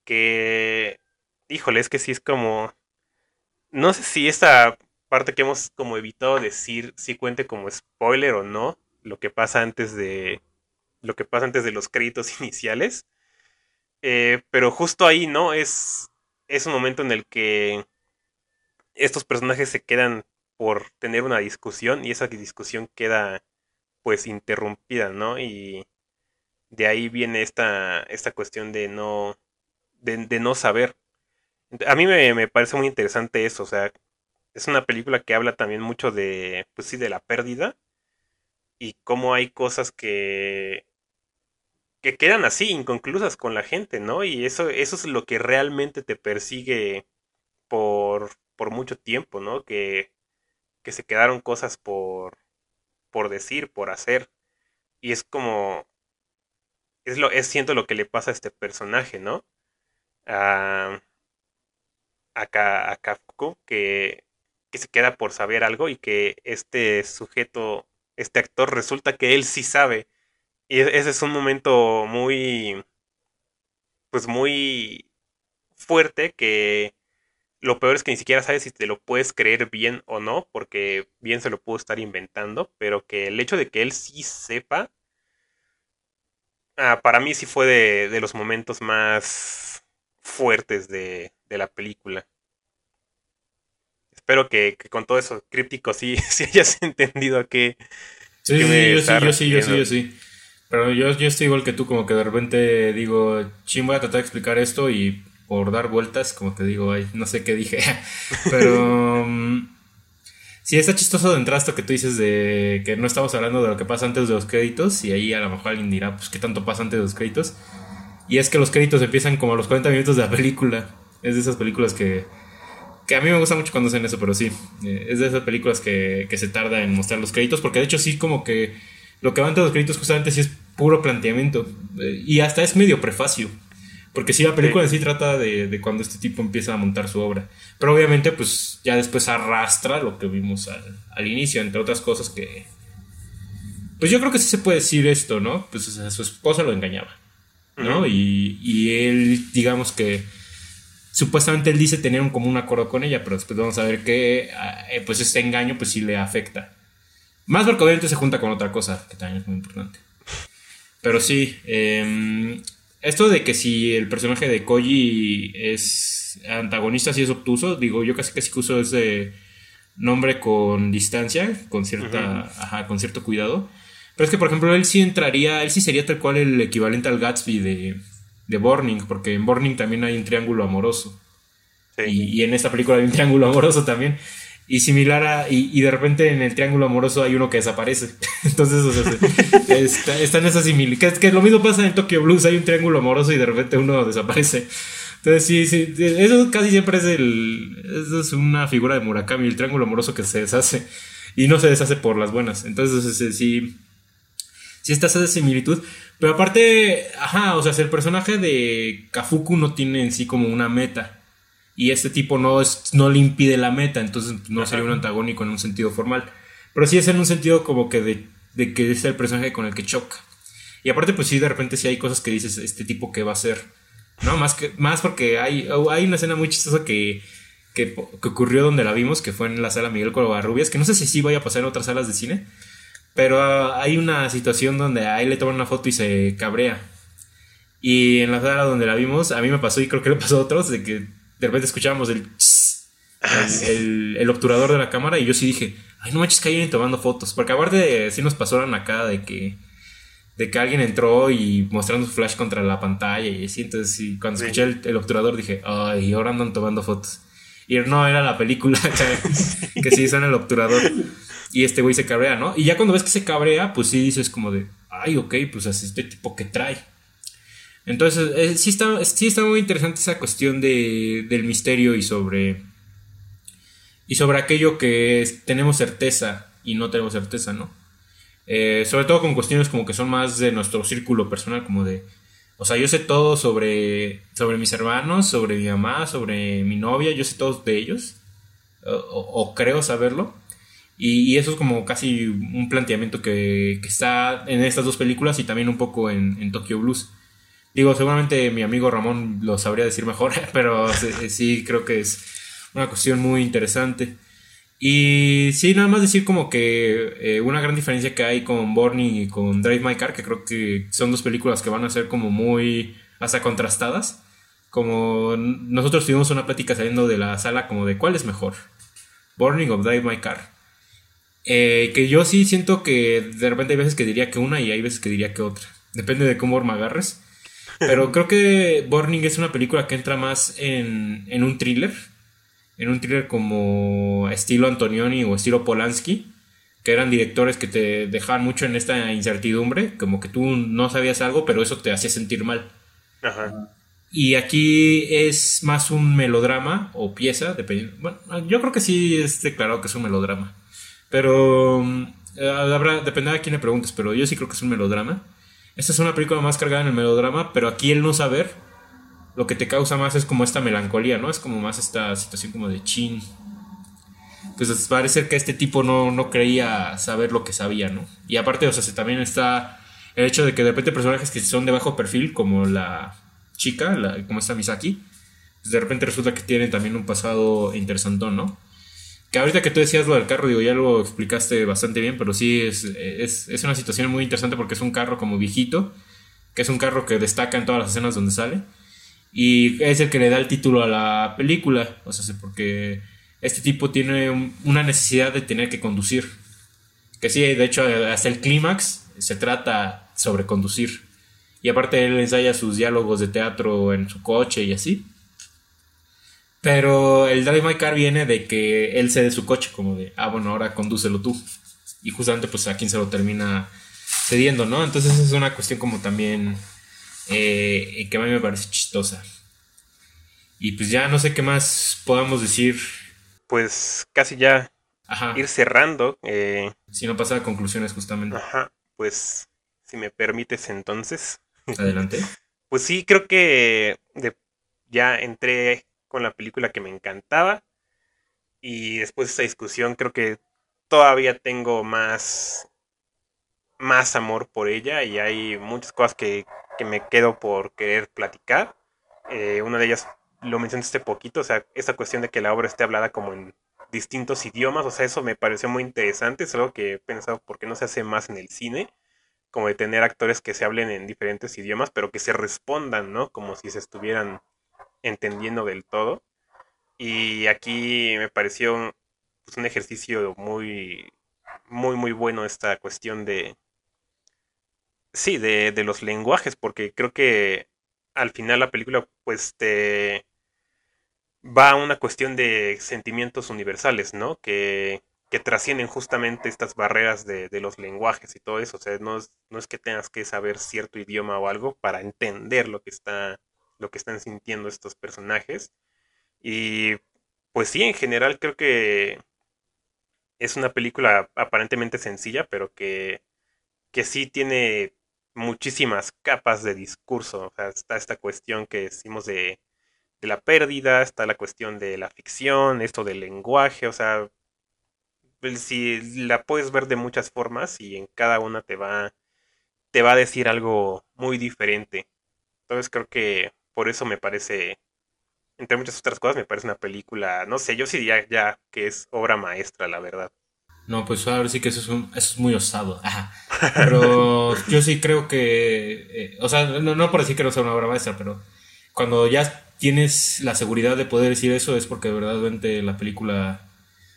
Que, híjole, es que sí es como... No sé si esta parte que hemos como evitado decir si cuente como spoiler o no, lo que pasa antes de... Lo que pasa antes de los créditos iniciales. Eh, pero justo ahí, ¿no? Es, es un momento en el que estos personajes se quedan por tener una discusión y esa discusión queda pues interrumpida, ¿no? Y de ahí viene esta, esta cuestión de no, de, no saber. A mí me, me, parece muy interesante eso, o sea, es una película que habla también mucho de, pues sí, de la pérdida y cómo hay cosas que que quedan así, inconclusas con la gente, ¿no? Y eso, eso es lo que realmente te persigue por, por mucho tiempo, ¿no? Que, que se quedaron cosas por, por decir, por hacer. Y es como, es, lo, es siento lo que le pasa a este personaje, ¿no? A, a, a Kafko, que, que se queda por saber algo y que este sujeto, este actor, resulta que él sí sabe y ese es un momento muy, pues muy fuerte que lo peor es que ni siquiera sabes si te lo puedes creer bien o no, porque bien se lo pudo estar inventando, pero que el hecho de que él sí sepa, ah, para mí sí fue de, los momentos más fuertes de, la película. Espero que, con todo eso críptico sí, sí hayas entendido a qué... Sí, yo, sí yo sí, yo sí, yo sí. Pero yo, yo estoy igual que tú, como que de repente digo, ching, voy a tratar de explicar esto y por dar vueltas, como que digo, ay, no sé qué dije. Pero um, sí, está chistoso de entrar esto que tú dices de que no estamos hablando de lo que pasa antes de los créditos y ahí a lo mejor alguien dirá, pues, ¿qué tanto pasa antes de los créditos? Y es que los créditos empiezan como a los 40 minutos de la película. Es de esas películas que, que a mí me gusta mucho cuando hacen eso, pero sí, eh, es de esas películas que, que se tarda en mostrar los créditos, porque de hecho sí como que lo que va antes de los créditos justamente sí es puro planteamiento. Eh, y hasta es medio prefacio. Porque si la película en sí trata de, cuando este tipo empieza a montar su obra. Pero obviamente, pues ya después arrastra lo que vimos al, inicio, entre otras cosas que. Pues yo creo que sí se puede decir esto, ¿no? Pues su esposa lo engañaba, ¿no? y, y, él, digamos que. Supuestamente él dice tener un común acuerdo con ella, pero después vamos a ver que ah, eh, pues este engaño pues sí le afecta. Más porque obviamente se junta con otra cosa, que también es muy importante. Pero sí, em, esto de que si el personaje de Koji es antagonista, si es obtuso, digo, yo casi casi uso ese nombre con distancia, con cierta, ajá, con cierto cuidado. Pero es que, por ejemplo, él sí entraría, él sí sería tal cual el equivalente al Gatsby de, de Burning, porque en Burning también hay un triángulo amoroso. Y, y, en esta película hay un triángulo amoroso también y similar a. Y, de repente en el triángulo amoroso hay uno que desaparece. Entonces, o sea, está, están esas similitudes. Que, lo mismo pasa en Tokyo Blues: hay un triángulo amoroso y de repente uno desaparece. Entonces, sí, sí, eso casi siempre es el. Eso es una figura de Murakami, el triángulo amoroso que se deshace y no se deshace por las buenas. Entonces, sí. Sí está esa similitud. Pero aparte, ajá, o sea, el personaje de Kafuku no tiene en sí como una meta y este tipo no, es, no le impide la meta, entonces no sería un antagónico en un sentido formal. Pero sí es en un sentido como que de, de que es el personaje con el que choca. Y aparte, pues sí, de repente sí hay cosas que dices, este tipo que va a ser. ¿No? Más, que, más porque hay, hay una escena muy chistosa que, que, ocurrió donde la vimos, que fue en la sala Miguel Covarrubias, que no sé si sí vaya a pasar en otras salas de cine, pero ah, hay una situación donde ahí le toman una foto y se cabrea. Y en la sala donde la vimos, a mí me pasó y creo que le pasó a otros, de que de repente escuchábamos el, el, el, obturador de la cámara y yo sí dije, ay, no manches que alguien tomando fotos. Porque aparte sí nos pasó la cara de que, de que alguien entró y mostrando su flash contra la pantalla y así. Entonces cuando escuché el, obturador dije, ay, ahora andan tomando fotos. Y no, era la película que sí son el obturador. Y este güey se cabrea, ¿no? Y ya cuando ves que se cabrea, pues sí dices como de, ay, ok, pues así este tipo que trae. Entonces, eh, sí, está, sí está muy interesante esa cuestión de, del misterio y sobre. y sobre aquello que tenemos certeza y no tenemos certeza, ¿no? Eh, sobre todo con cuestiones como que son más de nuestro círculo personal, como de, o sea, yo sé todo sobre, sobre mis hermanos, sobre mi mamá, sobre mi novia, yo sé todo de ellos, o, creo saberlo, y, eso es como casi un planteamiento que, está en estas dos películas y también un poco en, en Tokyo Blues. Digo, seguramente mi amigo Ramón lo sabría decir mejor, pero sí creo que es una cuestión muy interesante. Y sí, nada más decir como que eh, una gran diferencia que hay con Borning y con Drive My Car, que creo que son dos películas que van a ser como muy hasta contrastadas. Como nosotros tuvimos una plática saliendo de la sala como de cuál es mejor, Burning o Drive My Car. Eh, que yo sí siento que de repente hay veces que diría que una y hay veces que diría que otra. Depende de cómo me agarres. Pero creo que Burning es una película que entra más en, en un thriller en un thriller como estilo Antonioni o estilo Polanski, que eran directores que te dejaban mucho en esta incertidumbre, como que tú no sabías algo, pero eso te hacía sentir mal. Y aquí es más un melodrama o pieza, dependiendo. Bueno, yo creo que sí es declarado que es un melodrama. Pero eh, habrá, dependerá de quién le preguntes, pero yo sí creo que es un melodrama. Esta es una película más cargada en el melodrama, pero aquí el no saber lo que te causa más es como esta melancolía, ¿no? Es como más esta situación como de chin. Entonces parece que este tipo no, no creía saber lo que sabía, ¿no? Y aparte, o sea, también está el hecho de que de repente personajes que son de bajo perfil, como la chica, como esta Misaki, pues de repente resulta que tienen también un pasado interesantón, ¿no? Que ahorita que tú decías lo del carro, digo, ya lo explicaste bastante bien, pero sí es, es, es una situación muy interesante porque es un carro como viejito, que es un carro que destaca en todas las escenas donde sale y es el que le da el título a la película. O sea, porque este tipo tiene una necesidad de tener que conducir. Que sí, de hecho, hasta el clímax se trata sobre conducir. Y aparte él ensaya sus diálogos de teatro en su coche y así. Pero el Drive My Car viene de que él cede su coche, como de, ah, bueno, ahora condúcelo tú. Y justamente pues a quien se lo termina cediendo, ¿no? Entonces es una cuestión como también eh, que a mí me parece chistosa. Y pues ya no sé qué más podamos decir. Pues casi ya ir cerrando. Eh, si no pasa a conclusiones justamente. Ajá, pues si me permites entonces. Adelante. pues sí, creo que ya entré con la película que me encantaba. Y después de esta discusión creo que todavía tengo más más amor por ella y hay muchas cosas que, me quedo por querer platicar. Eh, una de ellas lo mencionaste poquito, o sea, esa cuestión de que la obra esté hablada como en distintos idiomas, o sea, eso me pareció muy interesante, es algo que he pensado por qué no se hace más en el cine, como de tener actores que se hablen en diferentes idiomas, pero que se respondan, ¿no? Como si se estuvieran entendiendo del todo. Y aquí me pareció pues, un ejercicio muy, muy, muy bueno esta cuestión de, Sí, de, de los lenguajes, porque creo que al final la película pues te va a una cuestión de sentimientos universales, ¿no? Que, que trascienden justamente estas barreras de, de, los lenguajes y todo eso. O sea, no es, no es que tengas que saber cierto idioma o algo para entender lo que está, lo que están sintiendo estos personajes. Y pues sí, en general creo que es una película aparentemente sencilla, pero que, que sí tiene muchísimas capas de discurso. O sea, está esta cuestión que decimos de, de la pérdida, está la cuestión de la ficción, esto del lenguaje, o sea, si la puedes ver de muchas formas y en cada una te va, te va a decir algo muy diferente. Entonces creo que por eso me parece, entre muchas otras cosas, me parece una película, no sé, yo sí diría ya que es obra maestra, la verdad. No, pues ahora sí que eso es, un, eso es muy osado. Pero yo sí creo que, eh, o sea, no, no por decir que no sea una obra maestra, pero cuando ya tienes la seguridad de poder decir eso es porque de verdad la película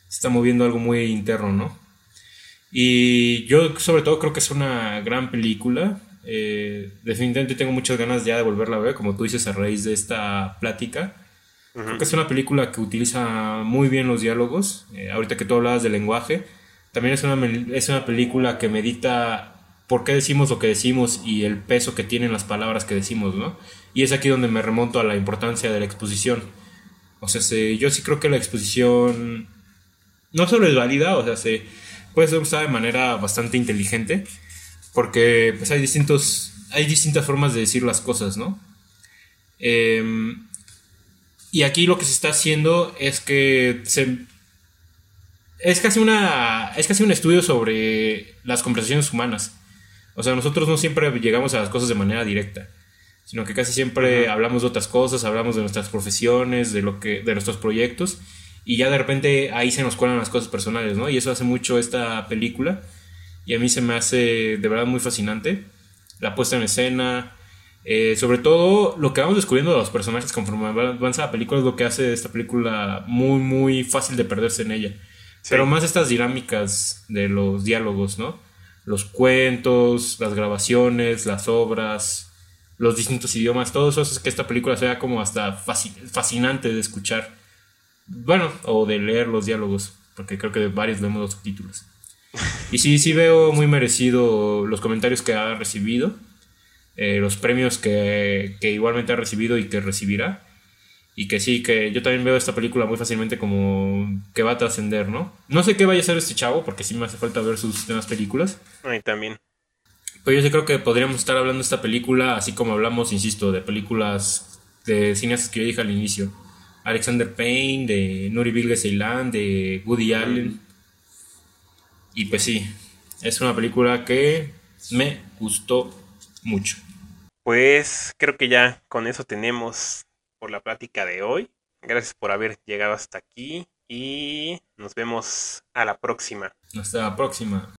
se está moviendo algo muy interno, ¿no? Y yo sobre todo creo que es una gran película. Eh, definitivamente tengo muchas ganas ya de volverla a ver, como tú dices, a raíz de esta plática. Creo que es una película que utiliza muy bien los diálogos. Eh, ahorita que tú hablabas del lenguaje, también es una, es una película que medita por qué decimos lo que decimos y el peso que tienen las palabras que decimos, ¿no? Y es aquí donde me remonto a la importancia de la exposición. O sea, yo sí creo que la exposición no solo es válida, o sea, se puede ser usada de manera bastante inteligente, porque pues hay distintos, hay distintas formas de decir las cosas, ¿no? Em, y aquí lo que se está haciendo es que se, es casi una es casi un estudio sobre las conversaciones humanas. O sea, nosotros no siempre llegamos a las cosas de manera directa, sino que casi siempre hablamos de otras cosas, hablamos de nuestras profesiones, de lo que de nuestros proyectos y ya de repente ahí se nos cuelan las cosas personales, ¿no? Y eso hace mucho esta película y a mí se me hace de verdad muy fascinante la puesta en escena, eh, sobre todo lo que vamos descubriendo de los personajes conforme avanza la película es lo que hace esta película muy muy fácil de perderse en ella. Pero más estas dinámicas de los diálogos, ¿no? Los cuentos, las grabaciones, las obras, los distintos idiomas, todo eso hace que esta película sea como hasta fascinante de escuchar. Bueno, o de leer los diálogos, porque creo que varios leemos los subtítulos. Y sí, sí veo muy merecido los comentarios que ha recibido, eh, los premios que, que igualmente ha recibido y que recibirá. Y que sí, que yo también veo esta película muy fácilmente como que va a trascender, ¿no? No sé qué vaya a ser este chavo, porque sí me hace falta ver sus demás películas. A también. Pero yo sí creo que podríamos estar hablando de esta película, así como hablamos, insisto, de películas de cineastas que yo dije al inicio. Alexander Payne, de Nuri Bilge Ceylan, de Woody Allen. Y pues sí, es una película que me gustó mucho. Pues creo que ya con eso tenemos por la plática de hoy. Gracias por haber llegado hasta aquí y nos vemos a la próxima. Hasta la próxima.